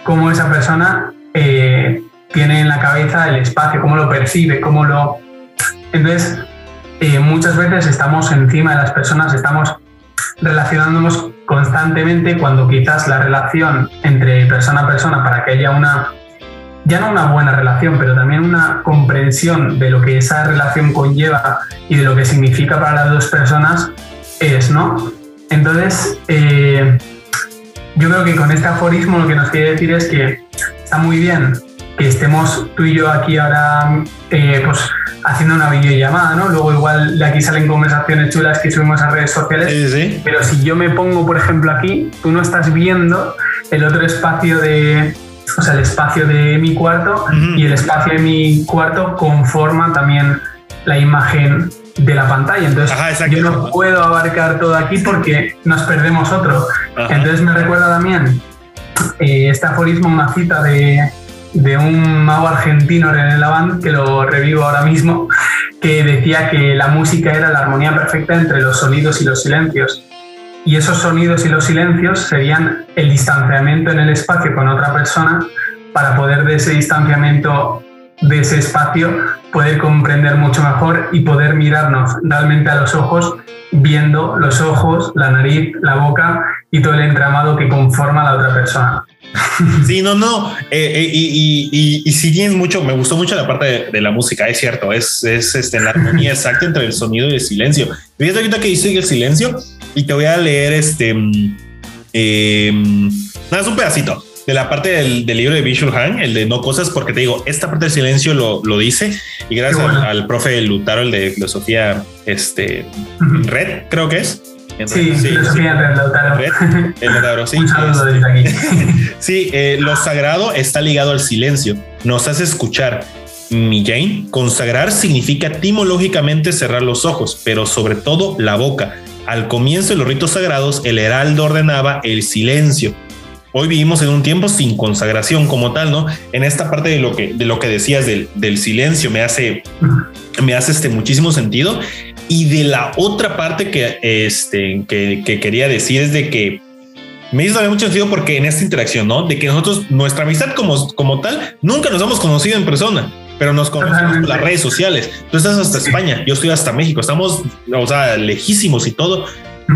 cómo esa persona eh, tiene en la cabeza el espacio, cómo lo percibe, cómo lo... Entonces, muchas veces estamos encima de las personas, estamos relacionándonos constantemente cuando quizás la relación entre persona a persona para que haya una, ya no una buena relación, pero también una comprensión de lo que esa relación conlleva y de lo que significa para las dos personas es, ¿no? Entonces, eh, yo creo que con este aforismo lo que nos quiere decir es que está muy bien que estemos tú y yo aquí ahora, eh, pues haciendo una videollamada, ¿no? Luego igual de aquí salen conversaciones chulas que subimos a redes sociales. Pero si yo me pongo, por ejemplo, aquí, tú no estás viendo el otro espacio de, o sea, el espacio de mi cuarto y el espacio de mi cuarto conforma también la imagen de la pantalla. Entonces, yo no puedo abarcar todo aquí porque nos perdemos otro. Entonces, me recuerda también eh, este aforismo, una cita de, de un mago argentino, René Lavand, que lo revivo ahora mismo, que decía que la música era la armonía perfecta entre los sonidos y los silencios. Y esos sonidos y los silencios serían el distanciamiento en el espacio con otra persona para poder de ese distanciamiento de ese espacio poder comprender mucho mejor y poder mirarnos realmente a los ojos, viendo los ojos, la nariz, la boca y todo el entramado que conforma a la otra persona. Sí, no, no. Eh, eh, y, y, y, si tienes mucho, me gustó mucho la parte de, la música, es cierto, es, es este, la armonía exacta entre el sonido y el silencio. Fíjate ahorita que dice el silencio y te voy a leer este. Eh, nada, es un pedacito de la parte del, libro de Visual Han, el de no cosas, porque te digo, esta parte del silencio lo, lo dice y gracias al, profe Lutaro, el de filosofía, este, Red, creo que es. Sí, filosofía de Lautaro. El sí. Sí, eh, lo sagrado está ligado al silencio. Nos hace escuchar. Mi Jane, consagrar significa etimológicamente cerrar los ojos, pero sobre todo la boca. Al comienzo de los ritos sagrados, el heraldo ordenaba el silencio. Hoy vivimos en un tiempo sin consagración como tal, ¿no? En esta parte de lo que, de lo que decías del, del silencio me hace, me hace este muchísimo sentido y de la otra parte que, este, que, quería decir es de que me hizo mucho sentido porque en esta interacción, ¿no? De que nosotros, nuestra amistad como, como tal, nunca nos hemos conocido en persona, pero nos conocemos por las redes sociales. Tú estás hasta España, yo estoy hasta México, estamos, o sea, lejísimos y todo,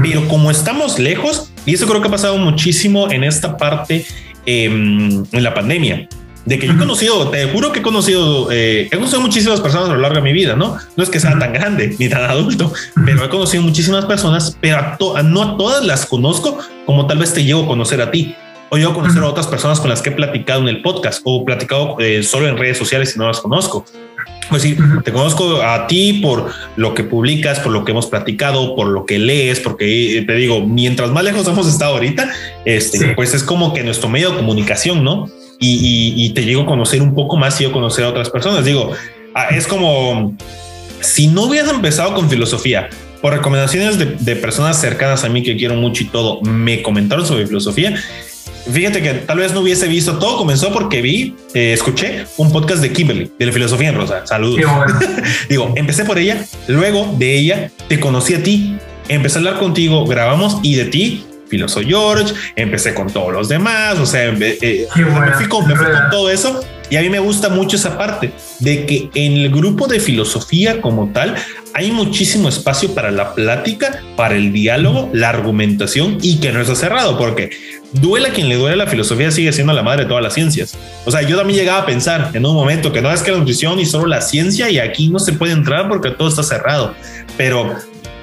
pero como estamos lejos, y eso creo que ha pasado muchísimo en esta parte em, en la pandemia, de que yo he conocido, te juro que he conocido, eh, he conocido muchísimas personas a lo largo de mi vida, ¿no? No es que sea tan grande ni tan adulto, pero he conocido muchísimas personas, pero no a todas las conozco como tal vez te llevo a conocer a ti. O yo a conocer a otras personas con las que he platicado en el podcast o platicado eh, solo en redes sociales y no las conozco. Pues sí, te conozco a ti por lo que publicas, por lo que hemos platicado, por lo que lees, porque te digo, mientras más lejos hemos estado ahorita, este, pues es como que nuestro medio de comunicación, ¿no? Y, te llego a conocer un poco más y yo conocer a otras personas. Digo, ah, es como si no hubieras empezado con filosofía, por recomendaciones de, personas cercanas a mí que quiero mucho y todo, me comentaron sobre filosofía. Fíjate que tal vez no hubiese visto todo, comenzó porque vi, eh, escuché un podcast de Kimberly, de la filosofía en rosa. Saludos. Digo, empecé por ella, luego de ella te conocí a ti, empecé a hablar contigo, grabamos y de ti Filoso George, empecé con todos los demás, o sea, eh, me, fui con, me fui con todo eso y a mí me gusta mucho esa parte de que en el grupo de filosofía como tal hay muchísimo espacio para la plática, para el diálogo, la argumentación y que no está cerrado, porque duela quien le duele la filosofía sigue siendo la madre de todas las ciencias. O sea, yo también llegaba a pensar en un momento que no es que la nutrición y solo la ciencia y aquí no se puede entrar porque todo está cerrado, pero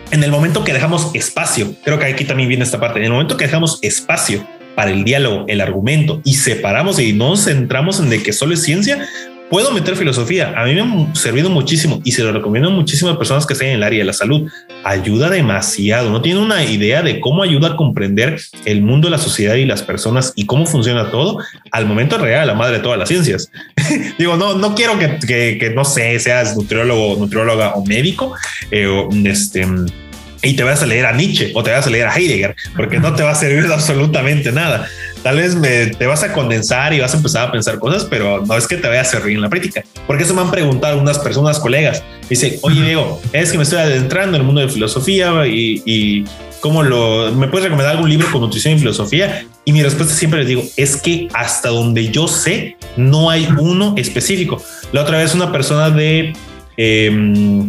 en el momento que dejamos espacio, creo que aquí también viene esta parte, en el momento que dejamos espacio para el diálogo, el argumento y separamos y no nos centramos en de que solo es ciencia, puedo meter filosofía. A mí me ha servido muchísimo y se lo recomiendo a muchísimas personas que estén en el área de la salud. Ayuda demasiado. No tiene una idea de cómo ayuda a comprender el mundo, la sociedad y las personas y cómo funciona todo al momento real, la madre de todas las ciencias. Digo, no, no quiero que, que, no sé, seas nutriólogo, nutrióloga o médico, eh, o este y te vas a leer a Nietzsche o te vas a leer a Heidegger, porque no te va a servir absolutamente nada. Tal vez me, te vas a condensar y vas a empezar a pensar cosas, pero no es que te vaya a servir en la práctica. Porque eso me han preguntado algunas personas, colegas. Dice, oye Diego, es que me estoy adentrando en el mundo de filosofía y, y cómo lo... ¿Me puedes recomendar algún libro con nutrición y filosofía? Y mi respuesta siempre les digo, es que hasta donde yo sé, no hay uno específico. La otra vez una persona de... Eh,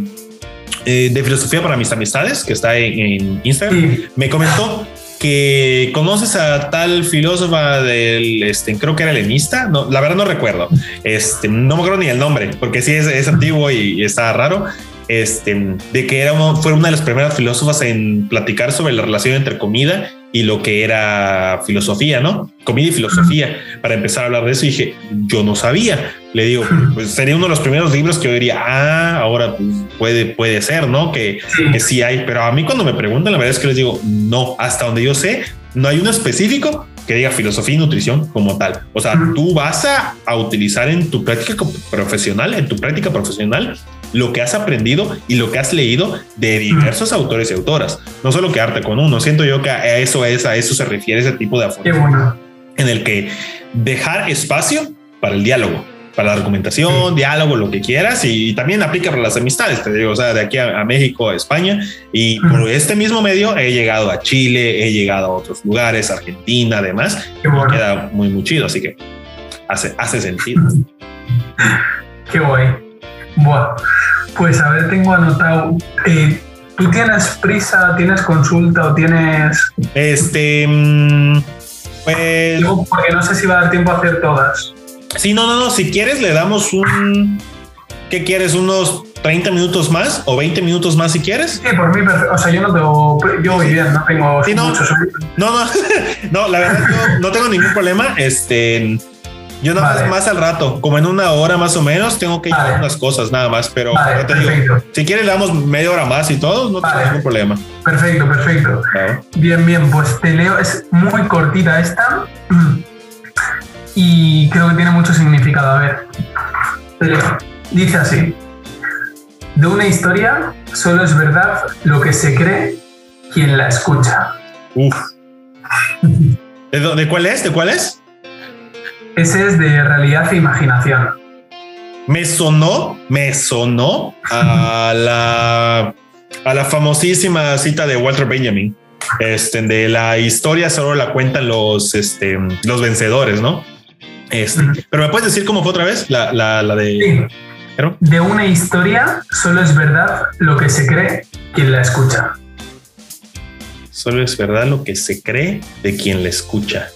eh, de filosofía para mis amistades, que está en, Instagram, me comentó que conoces a tal filósofa del, este, creo que era helenista, no, la verdad no recuerdo, este, no me acuerdo ni el nombre, porque sí es, es antiguo y, y, está raro, este, de que era fue una de las primeras filósofas en platicar sobre la relación entre comida y lo que era filosofía, ¿no? Comida y filosofía. Para empezar a hablar de eso, dije, yo no sabía. Le digo, pues sería uno de los primeros libros que yo diría, ah, ahora pues, puede, puede ser, ¿no? Que, que sí hay. Pero a mí cuando me preguntan, la verdad es que les digo, no, hasta donde yo sé, no hay uno específico que diga filosofía y nutrición como tal. O sea, tú vas a, a, utilizar en tu práctica profesional, en tu práctica profesional, lo que has aprendido y lo que has leído de diversos autores y autoras. No solo quedarte con uno. Siento yo que a eso es, a eso se refiere ese tipo de bueno. en el que dejar espacio para el diálogo, para la argumentación, diálogo, lo que quieras, y también aplica para las amistades, te digo, o sea, de aquí a, México, a España, y por este mismo medio he llegado a Chile, he llegado a otros lugares, Argentina, además, queda muy, muy chido, así que hace, hace sentido. Qué guay. Buah. Pues a ver, tengo anotado. Eh, ¿Tú tienes prisa, tienes consulta o tienes...? Este... Mm, pues... porque no sé si va a dar tiempo a hacer todas. Sí, no, no, no. Si quieres, le damos un... ¿Qué quieres? ¿Unos 30 minutos más o 20 minutos más si quieres? Sí, por mí, o sea, yo no tengo... Yo voy bien, no tengo sí, no, no, no, no, la verdad, yo no tengo ningún problema. Este yo nada más, más al rato, como en una hora más o menos, tengo que ir a unas cosas nada más, pero te digo, si quieres le damos media hora más y todo, no tengo ningún problema. Perfecto, perfecto. Bien, bien, pues te leo, es muy cortita esta y creo que tiene mucho significado. A ver, leo. Dice así, de una historia solo es verdad lo que se cree quien la escucha. Uf. ¿De, cuál es? ¿De cuál es? Ese es de realidad e imaginación. Me sonó, me sonó a la, a la famosísima cita de Walter Benjamin. Este, de la historia solo la cuentan los, este, los vencedores, ¿no? Este, Pero me puedes decir cómo fue otra vez la, la, la de... De una historia solo es verdad lo que se cree quien la escucha. Solo es verdad lo que se cree de quien la escucha.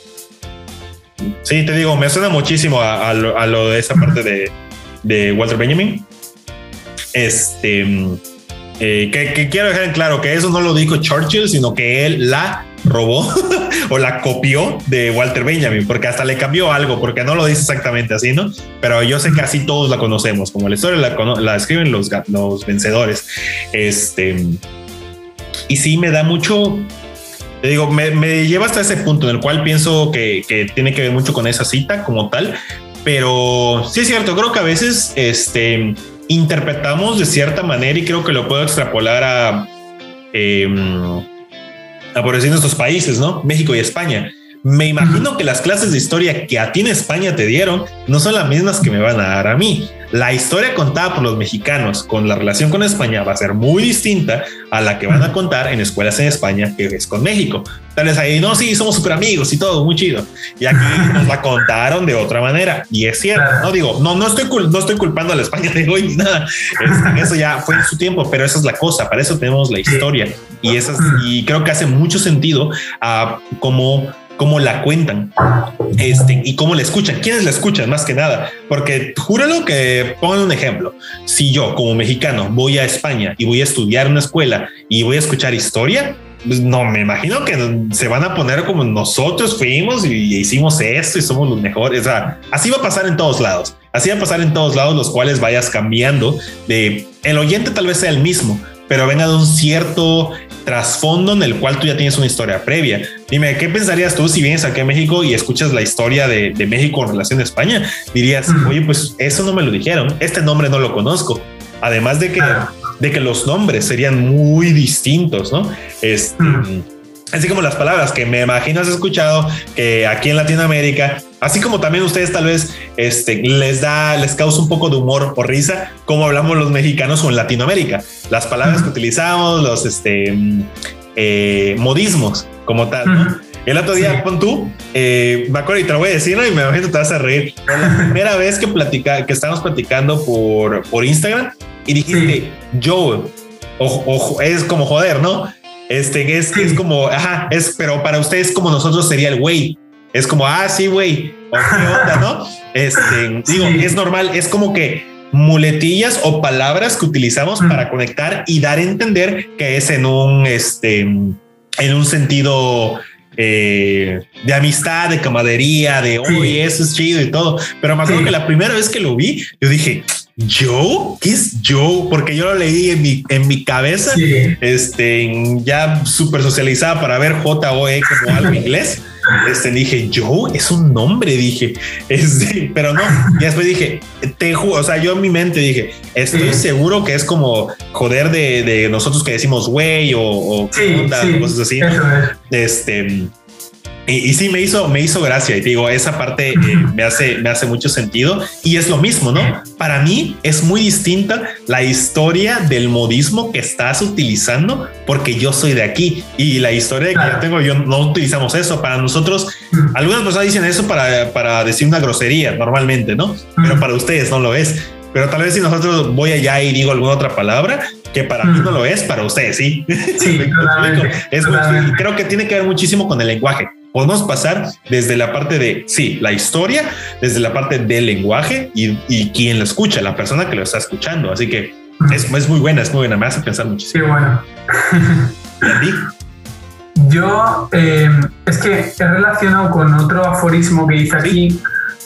Sí, te digo, me suena muchísimo a, lo, de esa parte de, Walter Benjamin. Este, eh, que, quiero dejar en claro que eso no lo dijo Churchill, sino que él la robó o la copió de Walter Benjamin, porque hasta le cambió algo, porque no lo dice exactamente así, ¿no? Pero yo sé que así todos la conocemos, como la historia la, escriben los, los vencedores. Este, y sí me da mucho, te digo, me, lleva hasta ese punto en el cual pienso que, que, tiene que ver mucho con esa cita como tal, pero sí es cierto, creo que a veces este, interpretamos de cierta manera y creo que lo puedo extrapolar a, eh, a por decir nuestros países, ¿no? México y España. Me imagino que las clases de historia que a ti en España te dieron no son las mismas que me van a dar a mí. La historia contada por los mexicanos con la relación con España va a ser muy distinta a la que van a contar en escuelas en España que es con México. Tal vez ahí, no, sí, somos súper amigos y todo, muy chido. Y aquí nos la contaron de otra manera. Y es cierto, no digo, no, no estoy, no estoy culpando a la España de hoy ni nada. Este, eso ya fue en su tiempo, pero esa es la cosa. Para eso tenemos la historia. Y, esas, y creo que hace mucho sentido a como cómo la cuentan este, y cómo la escuchan. ¿Quiénes la escuchan más que nada? Porque júralo que pongan un ejemplo. Si yo como mexicano voy a España y voy a estudiar una escuela y voy a escuchar historia, pues no me imagino que se van a poner como nosotros fuimos y hicimos esto y somos los mejores. O sea, así va a pasar en todos lados. Así va a pasar en todos lados, los cuales vayas cambiando de el oyente tal vez sea el mismo, pero venga de un cierto trasfondo en el cual tú ya tienes una historia previa. Dime, ¿qué pensarías tú si vienes aquí a México y escuchas la historia de, México en relación a España? Dirías, oye, pues eso no me lo dijeron, este nombre no lo conozco. Además de que, de que los nombres serían muy distintos, ¿no? Este, Así como las palabras que me imagino has escuchado que aquí en Latinoamérica, así como también ustedes tal vez este, les da, les causa un poco de humor o risa, como hablamos los mexicanos en Latinoamérica. Las palabras que utilizamos, los este, eh, modismos como tal. El otro día, pon tú, eh, me acuerdo y te lo voy a decir, ¿no? y me imagino que te vas a reír. La primera vez que platica, que estábamos platicando por, por Instagram y dijiste, yo, ojo, es como joder, ¿no? Este es, es como, ajá, es, pero para ustedes como nosotros sería el güey. Es como, ah, sí, güey. ¿no? Este, digo, es normal, es como que muletillas o palabras que utilizamos para conectar y dar a entender que es en un, este, en un sentido eh, de amistad, de camaradería, de, oye, eso es chido y todo. Pero me acuerdo que la primera vez que lo vi, yo dije, ¿Yo? ¿Qué es yo? Porque yo lo leí en mi, en mi cabeza, este, ya súper socializada para ver J-O-E como algo inglés. Este, dije, yo es un nombre, dije, este, pero no. Y después dije, te o sea, yo en mi mente dije, estoy seguro que es como joder de, de nosotros que decimos güey o, cosas así. Este, y, sí me hizo, me hizo gracia y digo, esa parte eh, me, hace, me hace mucho sentido y es lo mismo, ¿no? Para mí es muy distinta la historia del modismo que estás utilizando porque yo soy de aquí y la historia que yo tengo, yo no utilizamos eso. Para nosotros, algunas personas dicen eso para, para decir una grosería normalmente, ¿no? Pero para ustedes no lo es. Pero tal vez si nosotros voy allá y digo alguna otra palabra que para mí no lo es, para ustedes sí. Sí, es creo que tiene que ver muchísimo con el lenguaje. Podemos pasar desde la parte de, sí, la historia, desde la parte del lenguaje y, y quien lo escucha, la persona que lo está escuchando. Así que es, es, muy buena, es muy buena, me hace pensar muchísimo. Sí, bueno. Yo eh, es que he relacionado con otro aforismo que dice aquí,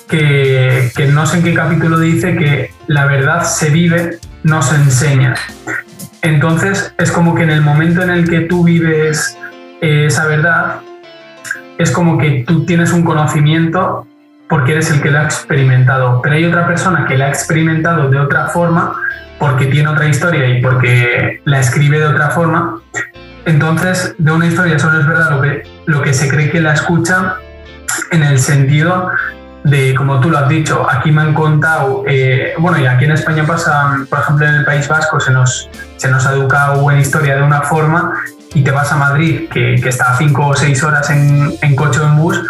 que, que no sé en qué capítulo dice que la verdad se vive, no se enseña. Entonces es como que en el momento en el que tú vives eh, esa verdad, es como que tú tienes un conocimiento porque eres el que lo ha experimentado, pero hay otra persona que la ha experimentado de otra forma porque tiene otra historia y porque la escribe de otra forma. Entonces, de una historia solo es verdad lo que, lo que se cree que la escucha en el sentido de, como tú lo has dicho, aquí me han contado, eh, bueno, y aquí en España pasa, por ejemplo, en el País Vasco se nos, se nos ha educado en historia de una forma y te vas a Madrid, que, que está a cinco o seis horas en, en, coche o en bus,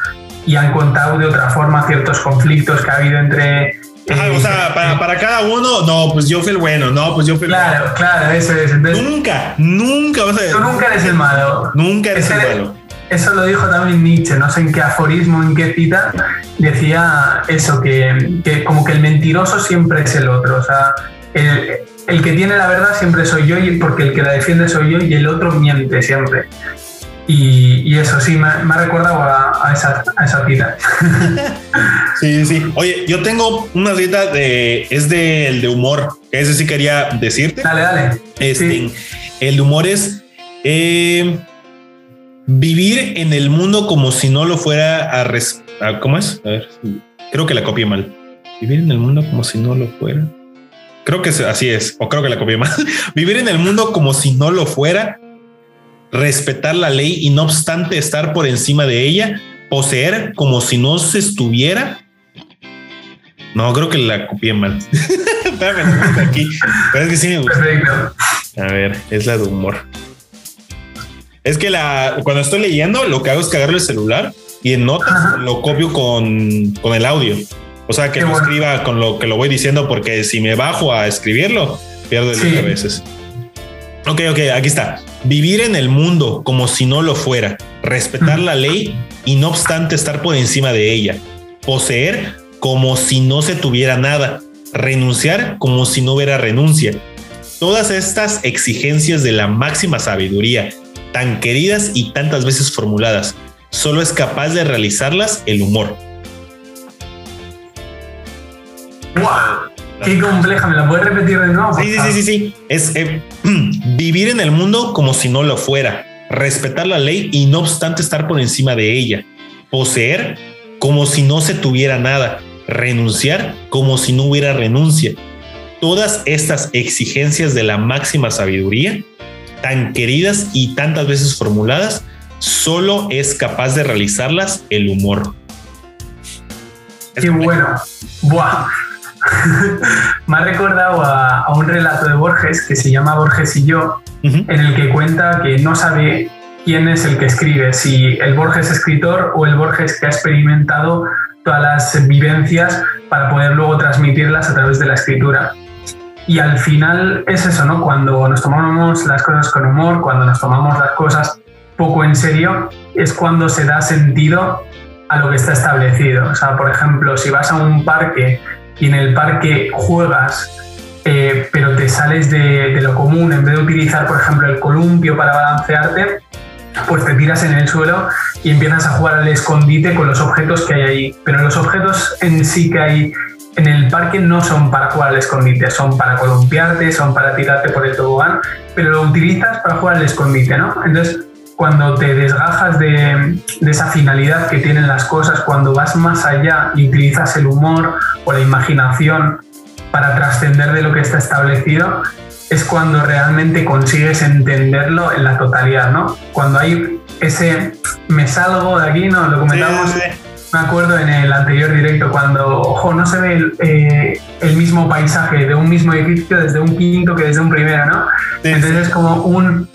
y han contado de otra forma ciertos conflictos que ha habido entre... o sea, eh, para, para, cada uno, no, pues yo fui el bueno, no, pues yo fui el Claro, bueno. claro, eso es. nunca, nunca vas a Tú nunca eres el malo. Nunca eres el malo. Eso lo dijo también Nietzsche, no sé en qué aforismo, en qué cita, decía eso, que, que como que el mentiroso siempre es el otro. O sea, el, el que tiene la verdad siempre soy yo, y porque el que la defiende soy yo y el otro miente siempre. Y, eso sí, me, ha recordado a, esa, a esa cita. sí, sí. Oye, yo tengo una cita de. Es del de, humor. Ese sí quería decirte. Dale, dale. Este, El humor es. Eh, vivir en el mundo como si no lo fuera a, ¿Cómo es? A ver, creo que la copié mal. Vivir en el mundo como si no lo fuera. Creo que así es, o creo que la copié mal. Vivir en el mundo como si no lo fuera respetar la ley y no obstante estar por encima de ella, poseer como si no se estuviera. No, creo que la copié mal. aquí. Pero es que sí me gusta. A ver, es la de humor. Es que la cuando estoy leyendo, lo que hago es cagarle el celular y en notas lo copio con, con, el audio. O sea, que lo escriba con lo que lo voy diciendo, porque si me bajo a escribirlo, pierdo el a veces. Ok, ok, aquí está. Vivir en el mundo como si no lo fuera, respetar la ley y no obstante estar por encima de ella, poseer como si no se tuviera nada, renunciar como si no hubiera renuncia. Todas estas exigencias de la máxima sabiduría, tan queridas y tantas veces formuladas, solo es capaz de realizarlas el humor. Qué compleja, ¿me la puedes repetir de nuevo? Sí, sí, sí, sí, Es eh, vivir en el mundo como si no lo fuera, respetar la ley y no obstante estar por encima de ella, poseer como si no se tuviera nada, renunciar como si no hubiera renuncia. Todas estas exigencias de la máxima sabiduría, tan queridas y tantas veces formuladas, solo es capaz de realizarlas el humor. Qué bueno. Buah. Me ha recordado a, un relato de Borges que se llama Borges y yo, en el que cuenta que no sabe quién es el que escribe, si el Borges escritor o el Borges que ha experimentado todas las vivencias para poder luego transmitirlas a través de la escritura. Y al final es eso, ¿no? Cuando nos tomamos las cosas con humor, cuando nos tomamos las cosas poco en serio, es cuando se da sentido a lo que está establecido. O sea, por ejemplo, si vas a un parque y en el parque juegas, eh, pero te sales de, lo común, en vez de utilizar, por ejemplo, el columpio para balancearte, pues te tiras en el suelo y empiezas a jugar al escondite con los objetos que hay ahí. Pero los objetos en sí que hay en el parque no son para jugar al escondite, son para columpiarte, son para tirarte por el tobogán, pero lo utilizas para jugar al escondite, ¿no? Entonces, cuando te desgajas de, esa finalidad que tienen las cosas, cuando vas más allá y utilizas el humor o la imaginación para trascender de lo que está establecido, es cuando realmente consigues entenderlo en la totalidad, ¿no? Cuando hay ese me salgo de aquí, ¿no? Lo comentamos, me acuerdo en el anterior directo, cuando, ojo, no se ve el, eh, el, mismo paisaje de un mismo edificio desde un quinto que desde un primero, ¿no? Entonces es como un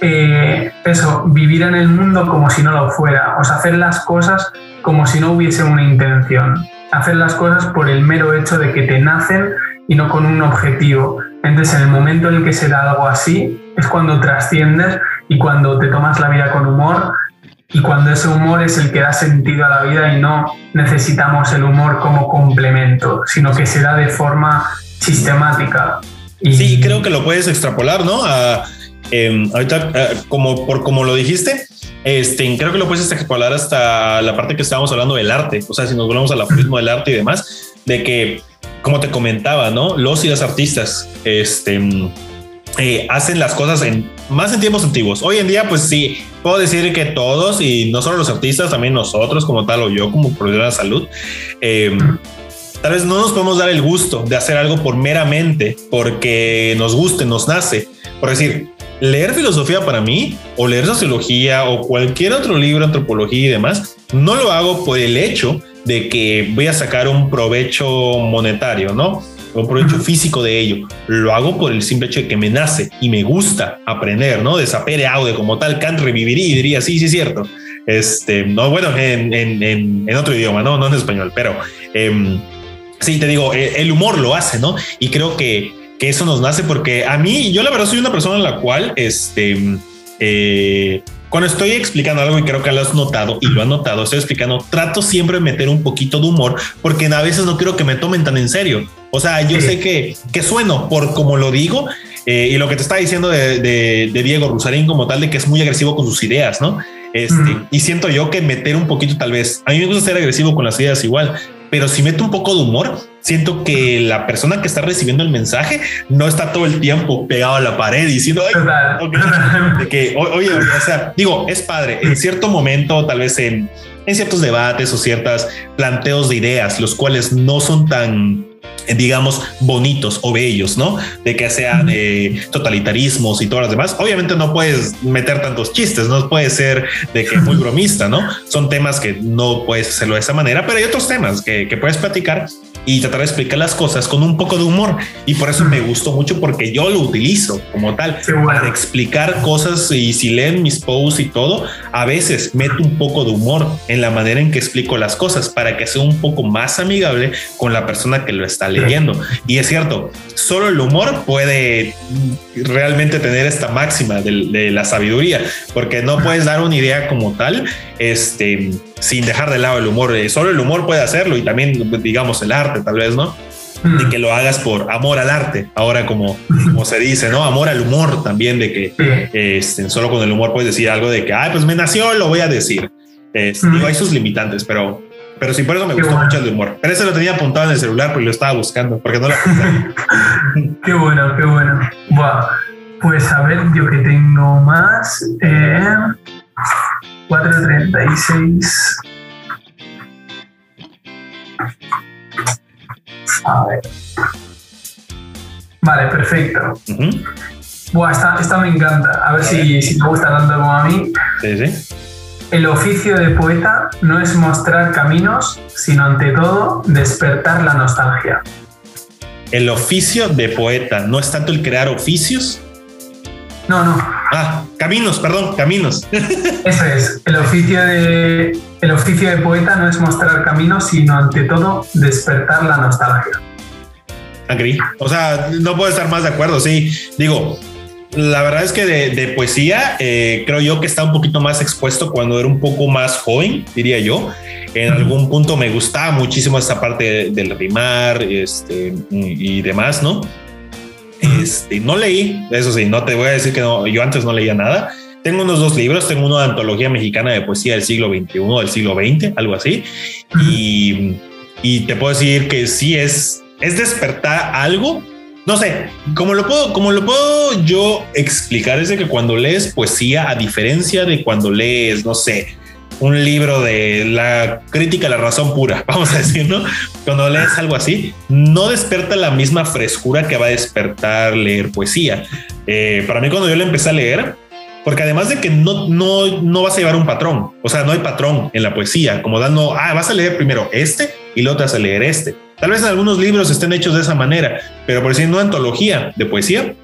eh, eso, vivir en el mundo como si no lo fuera, o sea, hacer las cosas como si no hubiese una intención, hacer las cosas por el mero hecho de que te nacen y no con un objetivo. Entonces, en el momento en el que se da algo así, es cuando trasciendes y cuando te tomas la vida con humor y cuando ese humor es el que da sentido a la vida y no necesitamos el humor como complemento, sino que se da de forma sistemática. Sí, creo que lo puedes extrapolar, ¿no? Em, ahorita, eh, como por como lo dijiste, este, creo que lo puedes extrapolar hasta la parte que estábamos hablando del arte. O sea, si nos volvemos al aforismo del arte y demás, de que, como te comentaba, ¿no? Los y las artistas, este, eh, hacen las cosas en más en tiempos antiguos. Hoy en día, pues sí, puedo decir que todos y no solo los artistas, también nosotros como tal o yo como profesional de salud, em, tal vez no nos podemos dar el gusto de hacer algo por meramente porque nos guste, nos nace. Por decir, leer filosofía para mí, o leer sociología, o cualquier otro libro, antropología y demás, no lo hago por el hecho de que voy a sacar un provecho monetario, ¿no? Un provecho físico de ello. Lo hago por el simple hecho de que me nace y me gusta aprender, ¿no? De sapere aude como tal, Kant reviviría y diría, sí, sí, es cierto. Este, no, bueno, en, en, en, otro idioma, ¿no? No en español, pero eh, sí, te digo, el humor lo hace, ¿no? Y creo que que eso nos nace porque a mí, yo la verdad soy una persona en la cual, este, eh, cuando estoy explicando algo y creo que lo has notado y lo has notado, estoy explicando, trato siempre de meter un poquito de humor porque a veces no quiero que me tomen tan en serio. O sea, yo sé que, que sueno por como lo digo, Eh, y lo que te estaba diciendo de, de, Diego Rusarín como tal, de que es muy agresivo con sus ideas, ¿no? Este, Y siento yo que meter un poquito tal vez, a mí me gusta ser agresivo con las ideas igual, pero si meto un poco de humor, siento que la persona que está recibiendo el mensaje no está todo el tiempo pegado a la pared diciendo, que, oye, o sea, digo, es padre, en cierto momento, tal vez en, en ciertos debates o ciertos planteos de ideas, los cuales no son tan digamos, bonitos o bellos, ¿no? De que sean de totalitarismos y todas las demás. Obviamente no puedes meter tantos chistes, no puede ser de que muy bromista, ¿no? Son temas que no puedes hacerlo de esa manera, pero hay otros temas que, que puedes platicar y tratar de explicar las cosas con un poco de humor. Y por eso me gustó mucho porque yo lo utilizo como tal para explicar cosas y si leen mis posts y todo, a veces meto un poco de humor en la manera en que explico las cosas para que sea un poco más amigable con la persona que lo está leyendo. Y es cierto, solo el humor puede realmente tener esta máxima de, de la sabiduría, porque no puedes dar una idea como tal, este sin dejar de lado el humor. Eh, solo el humor puede hacerlo y también, digamos, el arte, tal vez, ¿no? De que lo hagas por amor al arte, ahora como, como se dice, ¿no? Amor al humor también, de que este, solo con el humor puedes decir algo de que, ay, pues me nació, lo voy a decir. Digo, hay sus limitantes, pero, pero sí, por eso me gustó mucho el humor. Pero ese lo tenía apuntado en el celular porque lo estaba buscando, porque no lo Qué bueno, qué bueno. Buah. Pues a ver, yo que tengo más. Eh, 436. A ver. Vale, perfecto. Buah, esta, me encanta. A ver si, si, te gusta tanto como a mí. Sí, sí. El oficio de poeta no es mostrar caminos, sino ante todo despertar la nostalgia. El oficio de poeta no es tanto el crear oficios, no, no. Ah, caminos, perdón, caminos. Eso es. El oficio de, el oficio de poeta no es mostrar caminos, sino ante todo despertar la nostalgia. Agri. O sea, no puedo estar más de acuerdo. Sí, digo, la verdad es que de, poesía eh, creo yo que está un poquito más expuesto cuando era un poco más joven, diría yo. En algún punto me gustaba muchísimo esta parte del rimar este, y demás, ¿no? Este, no leí, eso sí, no te voy a decir que no, yo antes no leía nada. Tengo unos dos libros, tengo uno de antología mexicana de poesía del siglo XXI, del siglo XX, algo así. Y, y te puedo decir que sí es, es despertar algo. No sé, como lo puedo, como lo puedo yo explicar es de que cuando lees poesía, a diferencia de cuando lees, no sé, un libro de la crítica a la razón pura, vamos a decir, ¿no? Cuando lees algo así, no despierta la misma frescura que va a despertar leer poesía. Eh, para mí, cuando yo le empecé a leer, porque además de que no, no, no vas a llevar un patrón, o sea, no hay patrón en la poesía, como dando, ah, vas a leer primero este y luego te vas a leer este. Tal vez en algunos libros estén hechos de esa manera, pero por decir, una antología de poesía,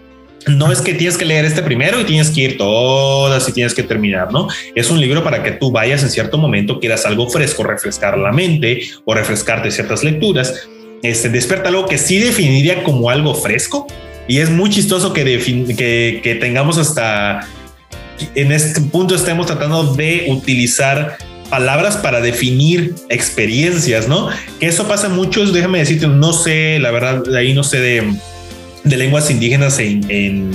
no es que tienes que leer este primero y tienes que ir todas y tienes que terminar, ¿no? Es un libro para que tú vayas en cierto momento, quieras algo fresco, refrescar la mente o refrescarte ciertas lecturas. Este, despierta algo que sí definiría como algo fresco y es muy chistoso que, que, que tengamos hasta en este punto estemos tratando de utilizar palabras para definir experiencias, ¿no? Que eso pasa mucho, déjame decirte, no sé, la verdad, ahí no sé de de lenguas indígenas en, en,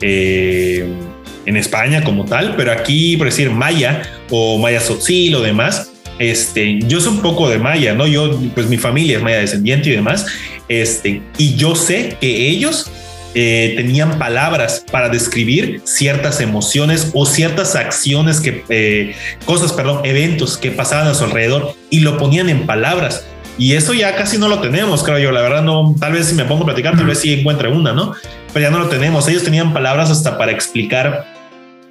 eh, en, España como tal, pero aquí, por decir, maya o maya sotzil o demás, este, yo soy un poco de maya, ¿no? Yo, pues mi familia es maya descendiente y demás, este, y yo sé que ellos eh, tenían palabras para describir ciertas emociones o ciertas acciones que, eh, cosas, perdón, eventos que pasaban a su alrededor y lo ponían en palabras. Y eso ya casi no lo tenemos, creo yo. La verdad, no, tal vez si me pongo a platicar, tal vez sí encuentre una, ¿no? Pero ya no lo tenemos. Ellos tenían palabras hasta para explicar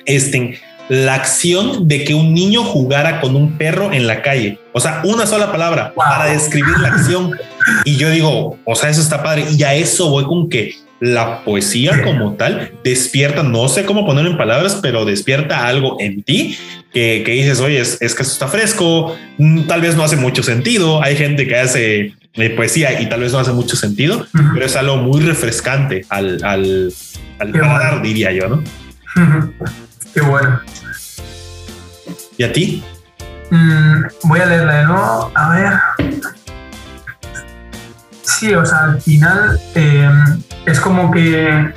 este, la acción de que un niño jugara con un perro en la calle. O sea, una sola palabra para describir la acción. Y yo digo, o sea, eso está padre. Y a eso voy con que la poesía como tal despierta, no sé cómo ponerlo en palabras, pero despierta algo en ti que, dices, oye, es, que esto está fresco, mm, tal vez no hace mucho sentido. Hay gente que hace eh, poesía y tal vez no hace mucho sentido, pero es algo muy refrescante al, al, al diría yo, ¿no? Qué bueno. ¿Y a ti? Mm, voy a leerla de nuevo. A ver. Sí, o sea, al final em, es como que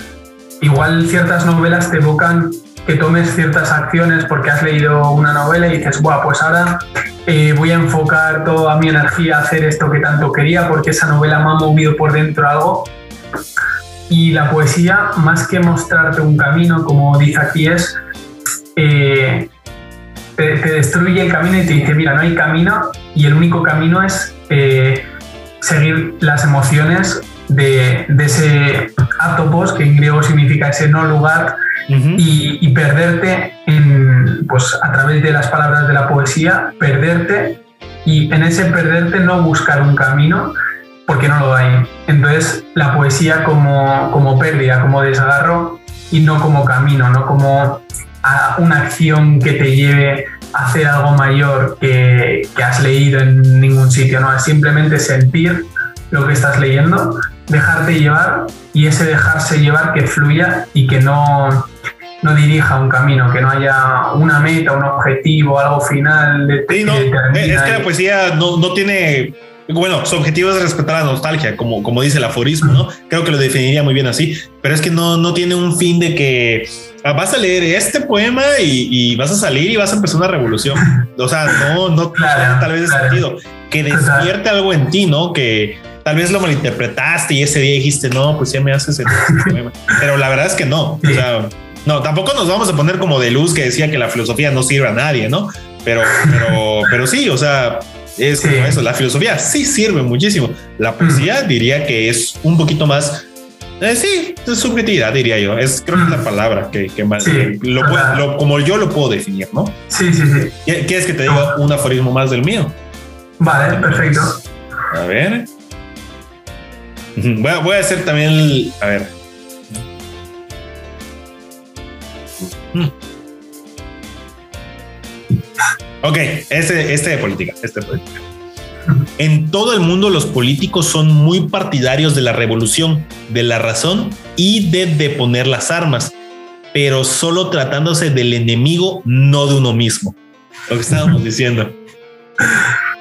igual ciertas novelas te evocan que tomes ciertas acciones porque has leído una novela y dices, Buah, pues ahora eh, voy a enfocar toda mi energía a hacer esto que tanto quería porque esa novela me ha movido por dentro algo. Y la poesía, más que mostrarte un camino, como dice aquí, es eh, te, destruye el camino y te dice, mira, no hay camino y el único camino es eh, seguir las emociones de, ese atopos, que en griego significa ese no lugar, y, perderte en, pues, a través de las palabras de la poesía, perderte y en ese perderte no buscar un camino porque no lo hay. Entonces la poesía como, como pérdida, como desgarro y no como camino, no como a una acción que te lleve hacer algo mayor que, que has leído en ningún sitio, no, es simplemente sentir lo que estás leyendo, dejarte llevar y ese dejarse llevar que fluya y que no, no dirija un camino, que no haya una meta, un objetivo, algo final. De, sí, no, es que la poesía no, no tiene bueno, su objetivo es respetar la nostalgia, como, como dice el aforismo, ¿no? Creo que lo definiría muy bien así, pero es que no, no tiene un fin de que vas a leer este poema y, vas a salir y vas a empezar una revolución. O sea, no, no tal vez sentido. Que despierte algo en ti, ¿no? Que, tal vez lo malinterpretaste y ese día dijiste, no, pues ya me haces el Pero la verdad es que no. O sea, no, tampoco nos vamos a poner como de luz que decía que la filosofía no sirve a nadie, ¿no? Pero, pero, pero sí, o sea, es como eso. La filosofía sí sirve muchísimo. La poesía diría que es un poquito más. Eh, sí, es subjetividad, diría yo. Es creo que es la palabra que, más lo, como yo lo puedo definir, ¿no? Sí, sí, sí. ¿Quieres que te diga un aforismo más del mío? Vale, perfecto. A ver. Voy a, hacer también A ver. Ok, este, este de política, este de política. En todo el mundo los políticos son muy partidarios de la revolución, de la razón y de deponer las armas, pero solo tratándose del enemigo, no de uno mismo. Lo que estábamos diciendo.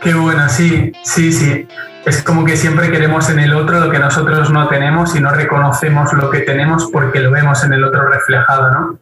Qué bueno, sí, sí, sí es como que siempre queremos en el otro lo que nosotros no tenemos y no reconocemos lo que tenemos porque lo vemos en el otro reflejado, ¿no?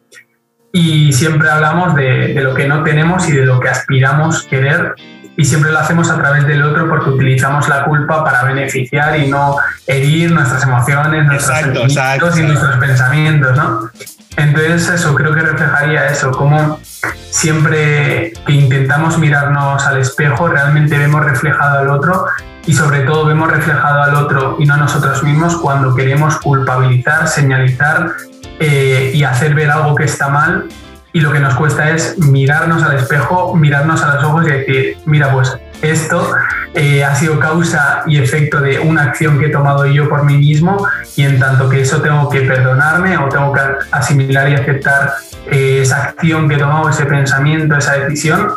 Y siempre hablamos de, lo que no tenemos y de lo que aspiramos querer y siempre lo hacemos a través del otro porque utilizamos la culpa para beneficiar y no herir nuestras emociones, nuestros sentimientos y nuestros pensamientos, ¿no? Entonces eso creo que reflejaría eso, como siempre que intentamos mirarnos al espejo realmente vemos reflejado al otro y sobre todo vemos reflejado al otro y no a nosotros mismos cuando queremos culpabilizar, señalizar eh, y hacer ver algo que está mal y lo que nos cuesta es mirarnos al espejo, mirarnos a los ojos y decir, mira, pues esto eh, ha sido causa y efecto de una acción que he tomado yo por mí mismo y en tanto que eso tengo que perdonarme o tengo que asimilar y aceptar eh, esa acción que he tomado, ese pensamiento, esa decisión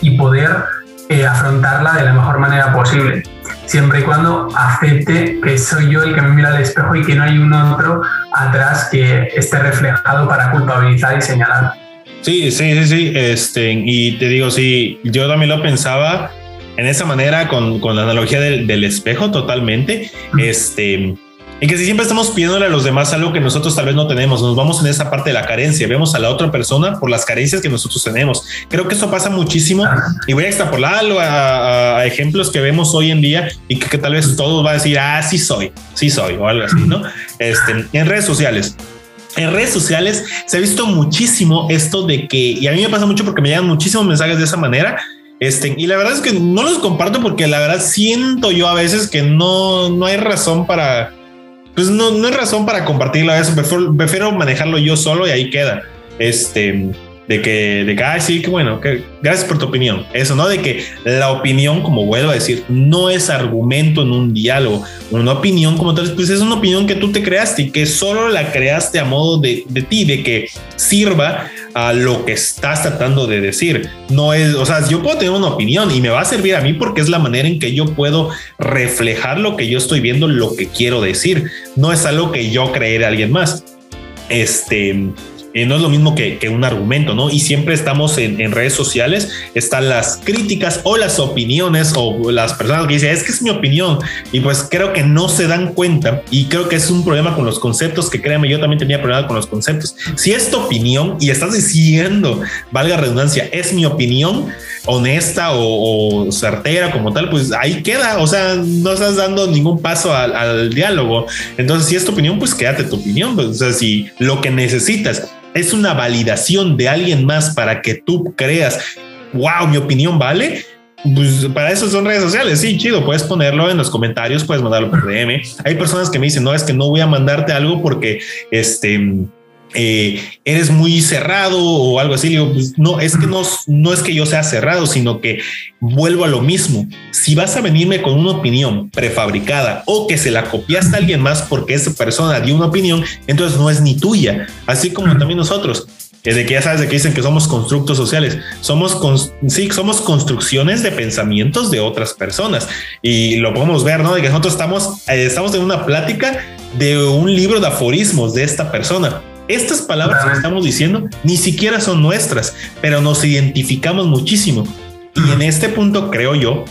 y poder eh, afrontarla de la mejor manera posible, siempre y cuando acepte que soy yo el que me mira al espejo y que no hay un otro atrás que esté reflejado para culpabilizar y señalar. Sí, sí, sí, sí. Este, y te digo, sí, yo también lo pensaba en esa manera con, con la analogía del, del espejo totalmente. Este, en que si siempre estamos pidiéndole a los demás algo que nosotros tal vez no tenemos, nos vamos en esa parte de la carencia, vemos a la otra persona por las carencias que nosotros tenemos. Creo que eso pasa muchísimo y voy a extrapolarlo a, ejemplos que vemos hoy en día y que, tal vez todos van a decir, ah, sí soy, sí soy o algo así, ¿no? Este, en redes sociales. En redes sociales se ha visto muchísimo esto de que, y a mí me pasa mucho porque me llegan muchísimos mensajes de esa manera, este, y la verdad es que no los comparto porque la verdad siento yo a veces que no, no hay razón para, pues no, no es razón para compartirlo eso. Prefiero, manejarlo yo solo y ahí queda. Este, de que, de que, sí, que bueno, que gracias por tu opinión. Eso, ¿no? De que la opinión, como vuelvo a decir, no es argumento en un diálogo. Una opinión como tal, pues es una opinión que tú te creaste y que solo la creaste a modo de, de ti, de que sirva a lo que estás tratando de decir. No es, o sea, yo puedo tener una opinión y me va a servir a mí porque es la manera en que yo puedo reflejar lo que yo estoy viendo, lo que quiero decir. No es algo que yo creé de alguien más. Este, eh, no es lo mismo que, que, un argumento, ¿no? Y siempre estamos en, en, redes sociales, están las críticas o las opiniones o las personas que dicen, es que es mi opinión. Y pues creo que no se dan cuenta y creo que es un problema con los conceptos, que créanme, yo también tenía problema con los conceptos. Si es tu opinión y estás diciendo, valga redundancia, es mi opinión honesta o, o certera como tal, pues ahí queda, o sea, no estás dando ningún paso al, al diálogo. Entonces, si es tu opinión, pues quédate tu opinión. Pues, o sea, si lo que necesitas es una validación de alguien más para que tú creas, wow, mi opinión vale. Pues para eso son redes sociales. Sí, chido. Puedes ponerlo en los comentarios, puedes mandarlo por DM. Hay personas que me dicen, no, es que no voy a mandarte algo porque este eh, eres muy cerrado o algo así. Pues no, es que no, no es que yo sea cerrado, sino que vuelvo a lo mismo. Si vas a venirme con una opinión prefabricada o que se la copiaste a alguien más porque esa persona dio una opinión, entonces no es ni tuya. Así como también nosotros. de que ya sabes de que dicen que somos constructos sociales, somos sí, somos construcciones de pensamientos de otras personas y lo podemos ver, ¿no? De que nosotros estamos, eh, estamos en una plática de un libro de aforismos de esta persona estas palabras que estamos diciendo ni siquiera son nuestras, pero nos identificamos muchísimo. Y en este punto creo yo,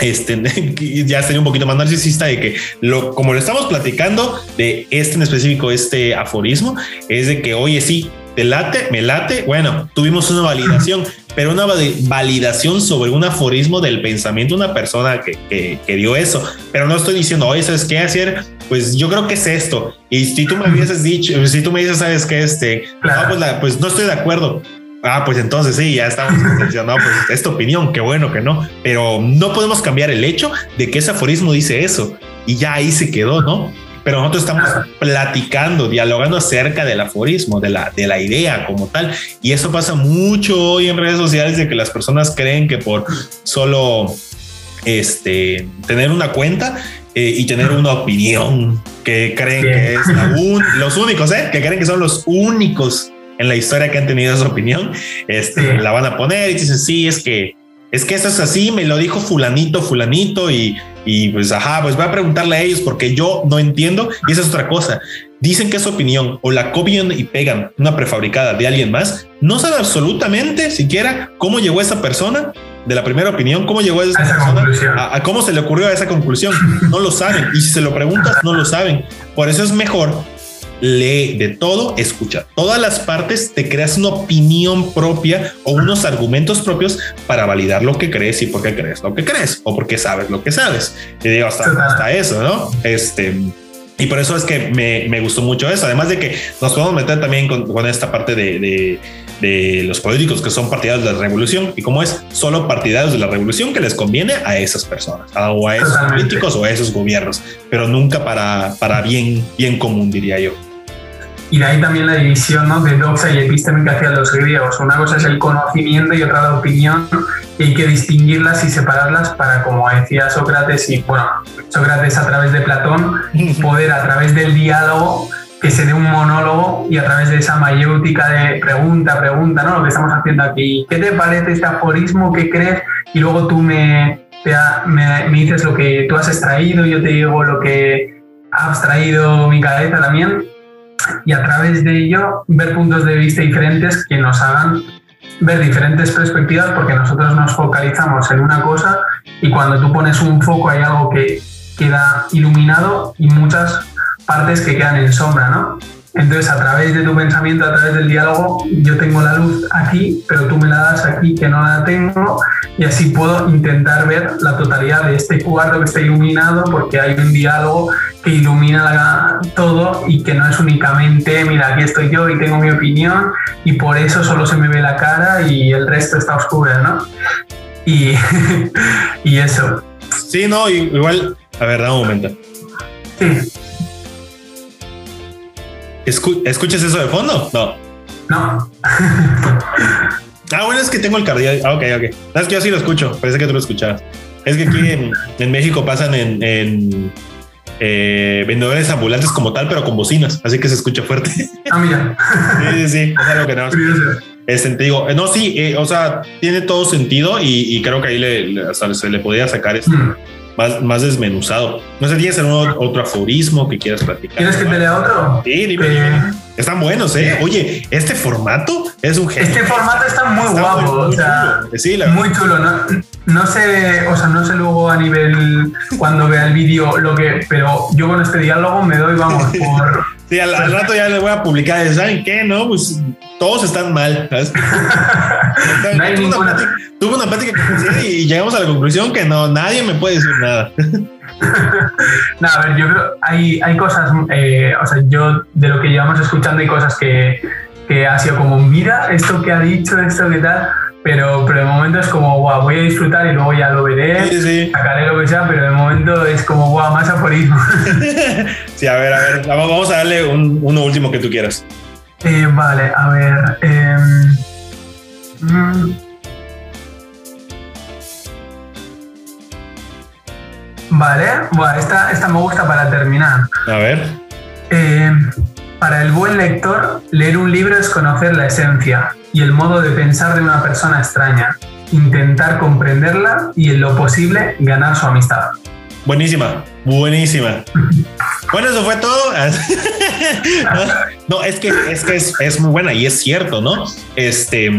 este ya sería un poquito más narcisista de que lo como lo estamos platicando de este en específico, este aforismo, es de que oye, sí, te late, me late. Bueno, tuvimos una validación, pero una validación sobre un aforismo del pensamiento de una persona que, que, dio eso. Pero no estoy diciendo, oye, ¿sabes qué hacer? Pues yo creo que es esto. Y si tú me hubieses dicho, si tú me dices, ¿sabes qué? Este, pues, pues, no estoy de acuerdo. Ah, pues entonces sí, ya estamos diciendo, no, pues es tu opinión, qué bueno que no, pero no podemos cambiar el hecho de que ese aforismo dice eso y ya ahí se quedó, ¿no? pero nosotros estamos platicando, dialogando acerca del aforismo, de la, de la idea como tal. Y eso pasa mucho hoy en redes sociales de que las personas creen que por solo este, tener una cuenta eh, y tener una opinión que creen que es los únicos, ¿eh? que creen que son los únicos en la historia que han tenido esa opinión, este, la van a poner y dicen, sí, es que es que eso es así, me lo dijo fulanito, fulanito y, y pues, ajá, pues voy a preguntarle a ellos porque yo no entiendo y esa es otra cosa. Dicen que es opinión o la copian y pegan una prefabricada de alguien más. No saben absolutamente siquiera cómo llegó esa persona de la primera opinión, cómo llegó esa, persona, a, cómo se le ocurrió a esa conclusión. No lo saben. Y si se lo preguntas, no lo saben. Por eso es mejor lee de todo, escucha todas las partes, te creas una opinión propia o unos argumentos propios para validar lo que crees y por qué crees lo que crees o porque sabes lo que sabes. Y digo, hasta, hasta eso, ¿no? Este. Y por eso es que me, me, gustó mucho eso. Además de que nos podemos meter también con, con esta parte de, de, de, los políticos que son partidarios de la revolución y cómo es solo partidarios de la revolución que les conviene a esas personas o a esos políticos o a esos gobiernos, pero nunca para, para bien, bien común, diría yo. Y de ahí también la división ¿no? de doxa y episteme que hacían los griegos. Una cosa es el conocimiento y otra la opinión. Y hay que distinguirlas y separarlas para, como decía Sócrates, y bueno, Sócrates a través de Platón, poder a través del diálogo que se dé un monólogo y a través de esa mayéutica de pregunta, pregunta, ¿no? Lo que estamos haciendo aquí. ¿Qué te parece este aforismo? ¿Qué crees? Y luego tú me, me, me dices lo que tú has extraído, yo te digo lo que ha abstraído mi cabeza también y a través de ello ver puntos de vista diferentes que nos hagan ver diferentes perspectivas porque nosotros nos focalizamos en una cosa y cuando tú pones un foco hay algo que queda iluminado y muchas partes que quedan en sombra, ¿no? Entonces, a través de tu pensamiento, a través del diálogo, yo tengo la luz aquí, pero tú me la das aquí que no la tengo, y así puedo intentar ver la totalidad de este cuarto que está iluminado, porque hay un diálogo que ilumina todo y que no es únicamente, mira, aquí estoy yo y tengo mi opinión, y por eso solo se me ve la cara y el resto está oscuro, ¿no? Y, y eso. Sí, no, igual, a ver, da un momento. Sí. ¿Escuchas eso de fondo? No. No. ah, bueno, es que tengo el cardiaco. Ah, ok, ok. es que yo sí lo escucho. Parece que tú lo escuchabas. Es que aquí en, México pasan en, eh, vendedores ambulantes como tal, pero con bocinas, así que se escucha fuerte. Ah, mira. sí, sí, sí, es algo que no. Es sentido. No, sí, eh, o sea, tiene todo sentido y, creo que ahí le, se le podía sacar esto. Mm más, desmenuzado. No sé, ¿tienes algún otro aforismo que quieras platicar? ¿Quieres que te lea otro? Sí, dime. Eh, están buenos, ¿eh? Oye, este formato es un Este formato está muy guapo, o sea, muy chulo. ¿no? no sé, o sea, no sé luego a nivel cuando vea el vídeo lo que, pero yo con este diálogo me doy, vamos, por. Sí, al, rato ya le voy a publicar, ¿saben qué? No, pues todos están mal. no hay tuve, ninguna... una plática, tuve una plática y llegamos a la conclusión que no, nadie me puede decir nada. no, a ver, yo creo hay, hay cosas, eh, o sea, yo de lo que llevamos escuchando hay cosas que, que ha sido como, mira, esto que ha dicho, esto que tal, pero, pero de momento es como, guau, voy a disfrutar y luego ya lo veré, sacaré lo que sea, pero de momento es como, guau, más aforismo. sí, a ver, a ver, vamos a darle un, uno último que tú quieras. Eh, vale, a ver. Eh, Vale, bueno, esta, esta me gusta para terminar. A ver. Eh, para el buen lector, leer un libro es conocer la esencia y el modo de pensar de una persona extraña, intentar comprenderla y en lo posible ganar su amistad. Buenísima, buenísima. Bueno, eso fue todo. no, es que, es, que es, muy buena y es cierto, ¿no? Este,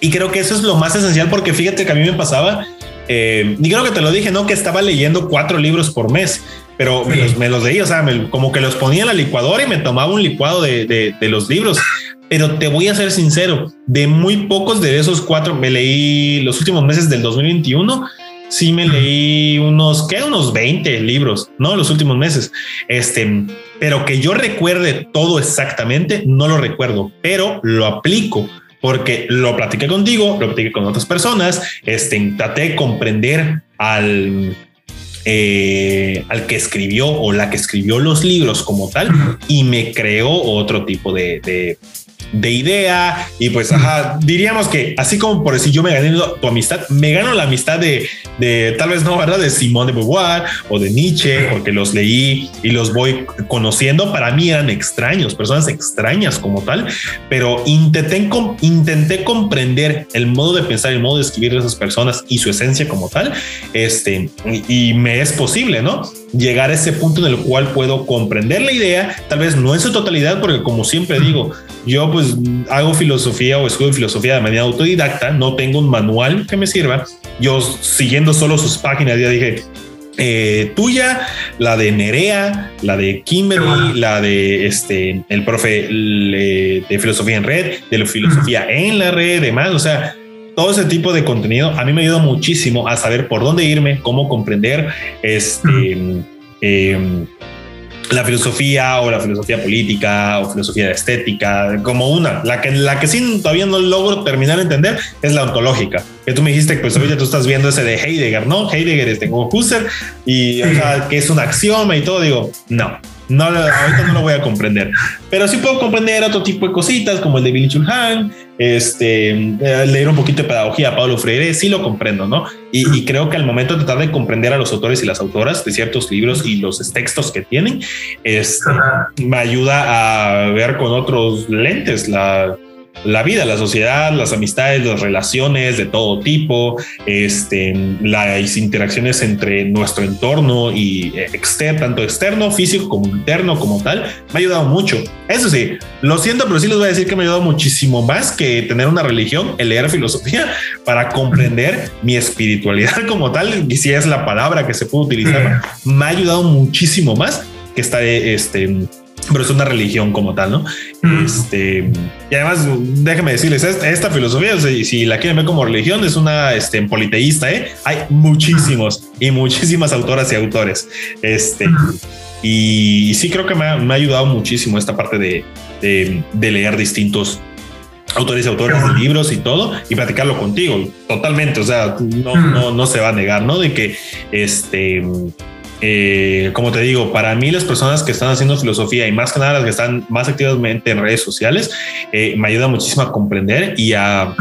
y creo que eso es lo más esencial porque fíjate que a mí me pasaba, eh, y creo que te lo dije, ¿no? Que estaba leyendo cuatro libros por mes pero me, los, me, leí, o sea, como que los ponía en la licuadora y me tomaba un licuado de, los libros. Pero te voy a ser sincero, de muy pocos de esos cuatro, me leí los últimos meses del 2021, sí me leí unos, ¿qué? Unos 20 libros, ¿no? Los últimos meses. Este, pero que yo recuerde todo exactamente, no lo recuerdo, pero lo aplico porque lo platiqué contigo, lo platiqué con otras personas, este, traté de comprender al, eh, al que escribió o la que escribió los libros como tal y me creó otro tipo de, de idea y pues ajá, diríamos que así como por decir yo me gané tu amistad, me gano la amistad de, de tal vez no, ¿verdad? De Simón de Beauvoir o de Nietzsche, porque los leí y los voy conociendo. Para mí eran extraños, personas extrañas como tal, pero intenté, intenté comprender el modo de pensar, el modo de escribir de esas personas y su esencia como tal. Este, y, y me es posible, ¿no? Llegar a ese punto en el cual puedo comprender la idea, tal vez no en su totalidad, porque como siempre digo, yo pues hago filosofía o estudio filosofía de manera autodidacta, no tengo un manual que me sirva. Yo siguiendo solo sus páginas ya dije, eh, tuya, la de Nerea, la de Kimberly, la de este, el profe de filosofía en red, de la filosofía en la red, demás. O sea, todo ese tipo de contenido a mí me ayuda muchísimo a saber por dónde irme, cómo comprender este la filosofía o la filosofía política o filosofía estética como una. La que, la que sí todavía no logro terminar de entender es la ontológica. Que tú me dijiste que pues ahorita tú estás viendo ese de Heidegger, ¿no? Heidegger es de Husserl y o sea, que es un axioma y todo. Digo, no, no, ahorita no lo voy a comprender, pero sí puedo comprender otro tipo de cositas como el de Billy Chulhan, este, eh, leer un poquito de pedagogía a Pablo Freire, sí lo comprendo, ¿no? Y, creo que al momento de tratar de comprender a los autores y las autoras de ciertos libros y los textos que tienen, este, me ayuda a ver con otros lentes la, la vida, la sociedad, las amistades, las relaciones de todo tipo, este, las interacciones entre nuestro entorno y eh, externo, tanto externo, físico como interno, como tal, me ha ayudado mucho. Eso sí, lo siento, pero sí les voy a decir que me ha ayudado muchísimo más que tener una religión, el leer filosofía para comprender mi espiritualidad como tal, y si es la palabra que se puede utilizar, me ha ayudado muchísimo más que estar este pero es una religión como tal, ¿no? Este, y además, déjenme decirles, esta filosofía, si la quieren ver como religión, es una este, politeísta, ¿eh? Hay muchísimos y muchísimas autoras y autores. Este, y, sí creo que me ha, ayudado muchísimo esta parte de, de, leer distintos autores y autores de libros y todo y platicarlo contigo totalmente. O sea, no, no, no se va a negar, ¿no? De que este eh, como te digo, para mí las personas que están haciendo filosofía y más que nada las que están más activamente en redes sociales, eh, me ayuda muchísimo a comprender y a,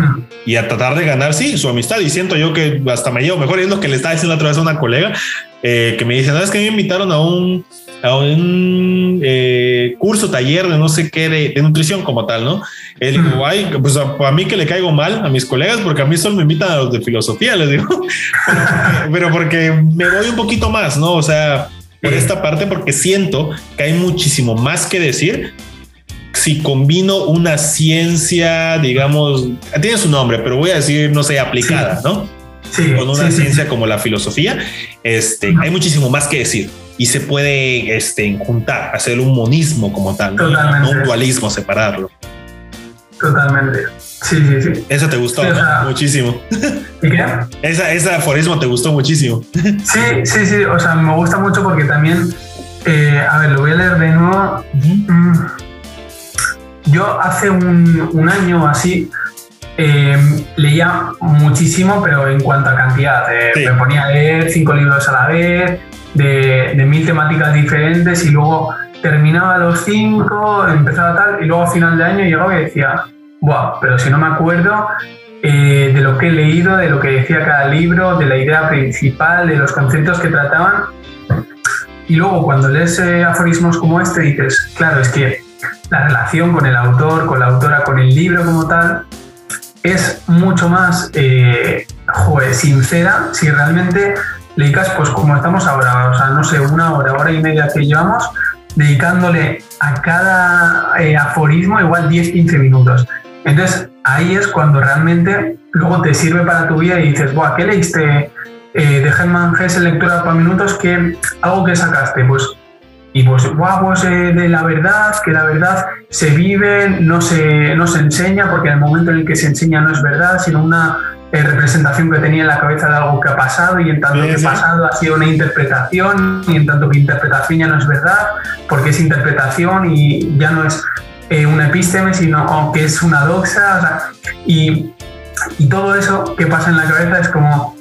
y a tratar de ganar, sí, su amistad. Y siento yo que hasta me llevo mejor. Es lo que le estaba diciendo otra vez a una colega eh, que me dice, no, es que me invitaron a un, a un eh, curso, taller de no sé qué, de, nutrición como tal, ¿no? El digo, pues a, mí que le caigo mal a mis colegas, porque a mí solo me invitan a los de filosofía, les digo, pero, porque me voy un poquito más, ¿no? O sea, por esta parte, porque siento que hay muchísimo más que decir. Si combino una ciencia, digamos, tiene su nombre, pero voy a decir, no sé, aplicada, ¿no? Sí, con una ciencia como la filosofía, este, hay muchísimo más que decir y se puede este, juntar, hacer un monismo como tal, ¿no? un dualismo, separarlo. Totalmente. Sí, sí, sí. Eso te gustó muchísimo. ¿Y qué? Esa, ese aforismo te gustó muchísimo. Sí, sí, sí. O sea, me gusta mucho porque también, eh, a ver, lo voy a leer de nuevo. Mm. Yo hace un, un año así eh, leía muchísimo, pero en cuanto a cantidad. Eh, me ponía a leer cinco libros a la vez, de, de mil temáticas diferentes y luego terminaba los cinco, empezaba tal, y luego a final de año llegaba y decía, Buah, pero si no me acuerdo eh, de lo que he leído, de lo que decía cada libro, de la idea principal, de los conceptos que trataban. Y luego cuando lees eh, aforismos como este dices, claro, es que la relación con el autor, con la autora, con el libro como tal, es mucho más eh, sincera si realmente dedicas, pues como estamos ahora, o sea, no sé, una hora, hora y media que llevamos, dedicándole a cada aforismo igual 10-15 minutos. Entonces, ahí es cuando realmente luego te sirve para tu vida y dices, Buah, ¿qué leíste eh, de Germán Hesse lectura para minutos? que algo que sacaste? Pues, y pues, Buah, pues eh, de la verdad, que la verdad se vive, no se, no se enseña, porque en el momento en el que se enseña no es verdad, sino una eh, representación que tenía en la cabeza de algo que ha pasado y en tanto que ha pasado ha sido una interpretación y en tanto que interpretación ya no es verdad, porque es interpretación y ya no es eh, una epísteme, sino que es una doxa, y, y, todo eso que pasa en la cabeza es como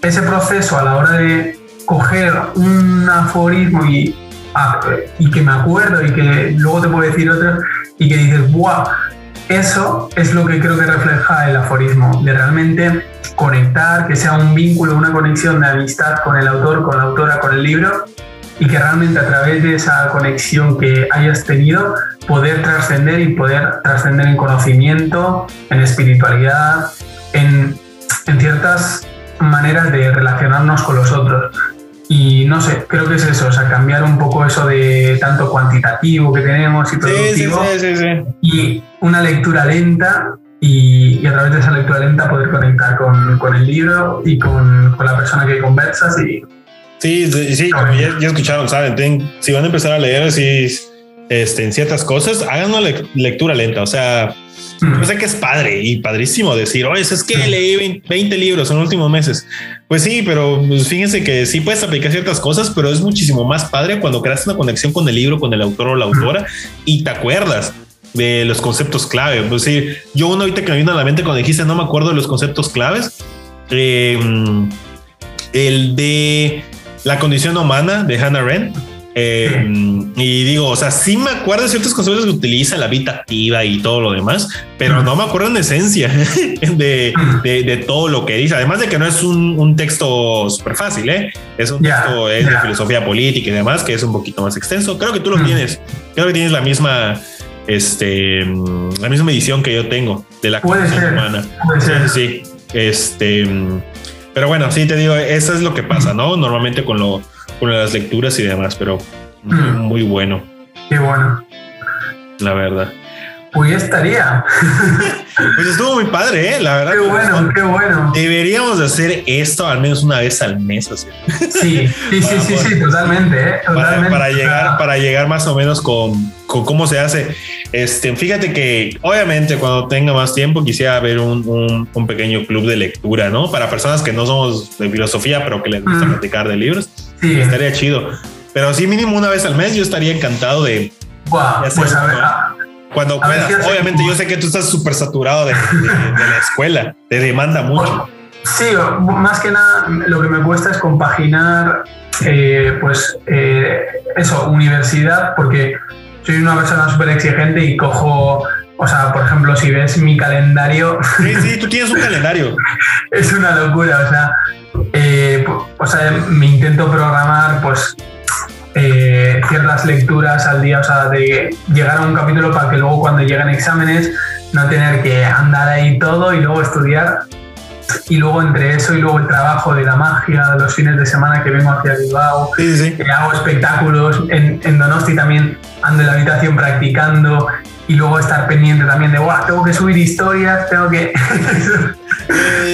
ese proceso a la hora de coger un aforismo y, y que me acuerdo y que luego te puedo decir otro y que dices, ¡buah! Eso es lo que creo que refleja el aforismo, de realmente conectar, que sea un vínculo, una conexión de amistad con el autor, con la autora, con el libro y que realmente a través de esa conexión que hayas tenido poder trascender y poder trascender en conocimiento, en espiritualidad, en, en, ciertas maneras de relacionarnos con los otros. Y no sé, creo que es eso, o sea, cambiar un poco eso de tanto cuantitativo que tenemos y productivo sí, sí, sí, y una lectura lenta y, y, a través de esa lectura lenta poder conectar con, con el libro y con, con la persona que conversas y Sí, sí, como ya, escucharon, ¿saben? si van a empezar a leer así, este, en ciertas cosas, hagan una lectura lenta. O sea, mm. yo sé que es padre y padrísimo decir, oye, es que leí 20 libros en los últimos meses. Pues sí, pero pues, fíjense que sí puedes aplicar ciertas cosas, pero es muchísimo más padre cuando creas una conexión con el libro, con el autor o la autora y te acuerdas de los conceptos clave. Pues sí, yo uno ahorita que me vino a la mente cuando dijiste no me acuerdo de los conceptos claves. Eh, el de la condición humana de Hannah Arendt. Eh, y digo, o sea, sí me acuerdo de ciertos conceptos que utiliza la vida activa y todo lo demás, pero no me acuerdo en esencia de, de, todo lo que dice. Además de que no es un, un texto súper fácil, ¿eh? es un texto de filosofía política y demás, que es un poquito más extenso. Creo que tú lo tienes, creo que tienes la misma, este, la misma edición que yo tengo de la condición humana. Sí, este. Pero bueno, sí te digo, eso es lo que pasa, ¿no? Normalmente con, lo, con las lecturas y demás, pero muy bueno. Qué bueno. La verdad. Pues ya estaría. pues estuvo muy padre, ¿eh? La verdad. Qué bueno, qué bueno. Deberíamos de hacer esto al menos una vez al mes. Así. Sí, sí, sí, sí, sí, totalmente, ¿eh? Totalmente. Para, llegar, para llegar más o menos con, con, cómo se hace. Este, fíjate que obviamente cuando tenga más tiempo quisiera ver un, un, pequeño club de lectura, ¿no? Para personas que no somos de filosofía, pero que les gusta platicar de libros. Sí. Estaría chido. Pero sí, mínimo una vez al mes, yo estaría encantado de... Buah, pues a ver, cuando puedas. Obviamente, yo sé que tú estás súper saturado de, la escuela, te demanda mucho. Sí, más que nada, lo que me cuesta es compaginar, eh, pues, eh, eso, universidad, porque soy una persona súper exigente y cojo o sea, por ejemplo, si ves mi calendario. Sí, sí, tú tienes un calendario. es una locura, o sea, eh, o sea, me intento programar, pues, eh, ciertas lecturas al día, o sea, de llegar a un capítulo para que luego cuando lleguen exámenes no tener que andar ahí todo y luego estudiar. Y luego entre eso y luego el trabajo de la magia, de los fines de semana que vengo hacia Bilbao, que hago espectáculos, en, en, Donosti también ando en la habitación practicando y luego estar pendiente también de, guau, tengo que subir historias, tengo que...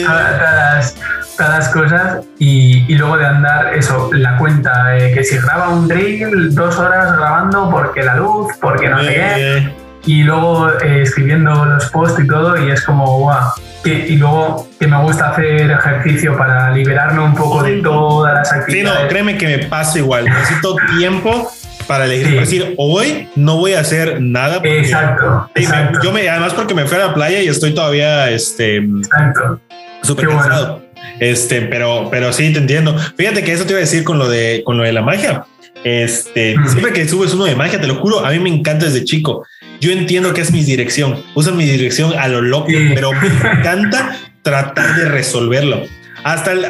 todas, todas, las cosas y, y, luego de andar eso, la cuenta, de que si graba un reel, dos horas grabando porque la luz, porque no sé qué, y luego eh, escribiendo los posts y todo y es como, guau. y luego que me gusta hacer ejercicio para liberarme un poco de todas las actividades. Sí, no, créeme que me pasa igual. Necesito tiempo para elegir. decir, hoy no voy a hacer nada. exacto, yo me, además porque me fui a la playa y estoy todavía, este, exacto. súper cansado. Este, pero, pero sí, te entiendo. Fíjate que eso te iba a decir con lo de, con lo de la magia. Este, siempre que subes uno de magia, te lo juro, a mí me encanta desde chico. Yo entiendo que es mi dirección, uso mi dirección a lo loco, pero me encanta tratar de resolverlo. Hasta el,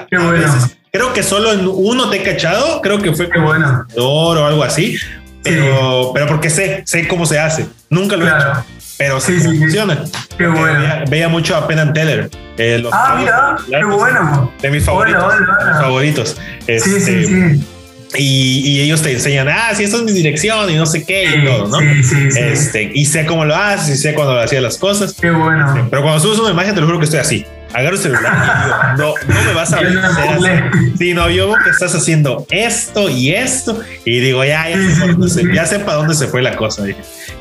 creo que solo en uno te he cachado, creo que fue Qué bueno. o algo así, pero, pero porque sé, sé cómo se hace. Nunca lo he hecho, pero sí, sí funciona. Qué bueno. Veía, mucho a Penn and Teller. Eh, ah, mira, qué bueno. De mis favoritos. favoritos. sí, sí, este, sí. Y, ellos te enseñan, ah, sí, esta es mi dirección y no sé qué y todo, ¿no? Sí, sí, sí. Este, y sé cómo lo haces y sé cuándo hacía las cosas. Qué bueno. Este, pero cuando subes una imagen, te lo juro que estoy así agarro el celular y digo, no, no me vas a ver. Sí, no, yo veo que estás haciendo esto y esto y digo, ya, ya, sé, ya sé para dónde se fue la cosa.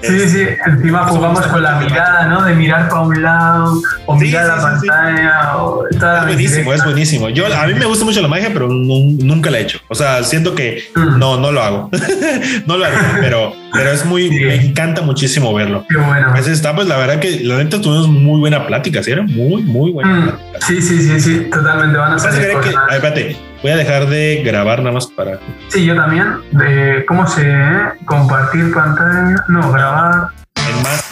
Sí, sí, encima jugamos con la mirada, ¿no? De mirar para un lado o mirar la pantalla. es buenísimo, es buenísimo. Yo, a mí me gusta mucho la magia, pero nunca la he hecho. O sea, siento que mm. no, no lo hago. no lo hago, pero, pero es muy, me encanta muchísimo verlo. Qué bueno. Pues está, pues la verdad que la neta tuvimos muy buena plática, ¿sí? Era muy, muy buena. Mm. Sí, sí, sí, sí, totalmente. Van a salir que, espérate, Voy a dejar de grabar nada más para. Sí, yo también. De ¿Cómo se.? Compartir pantalla. No, grabar. Más.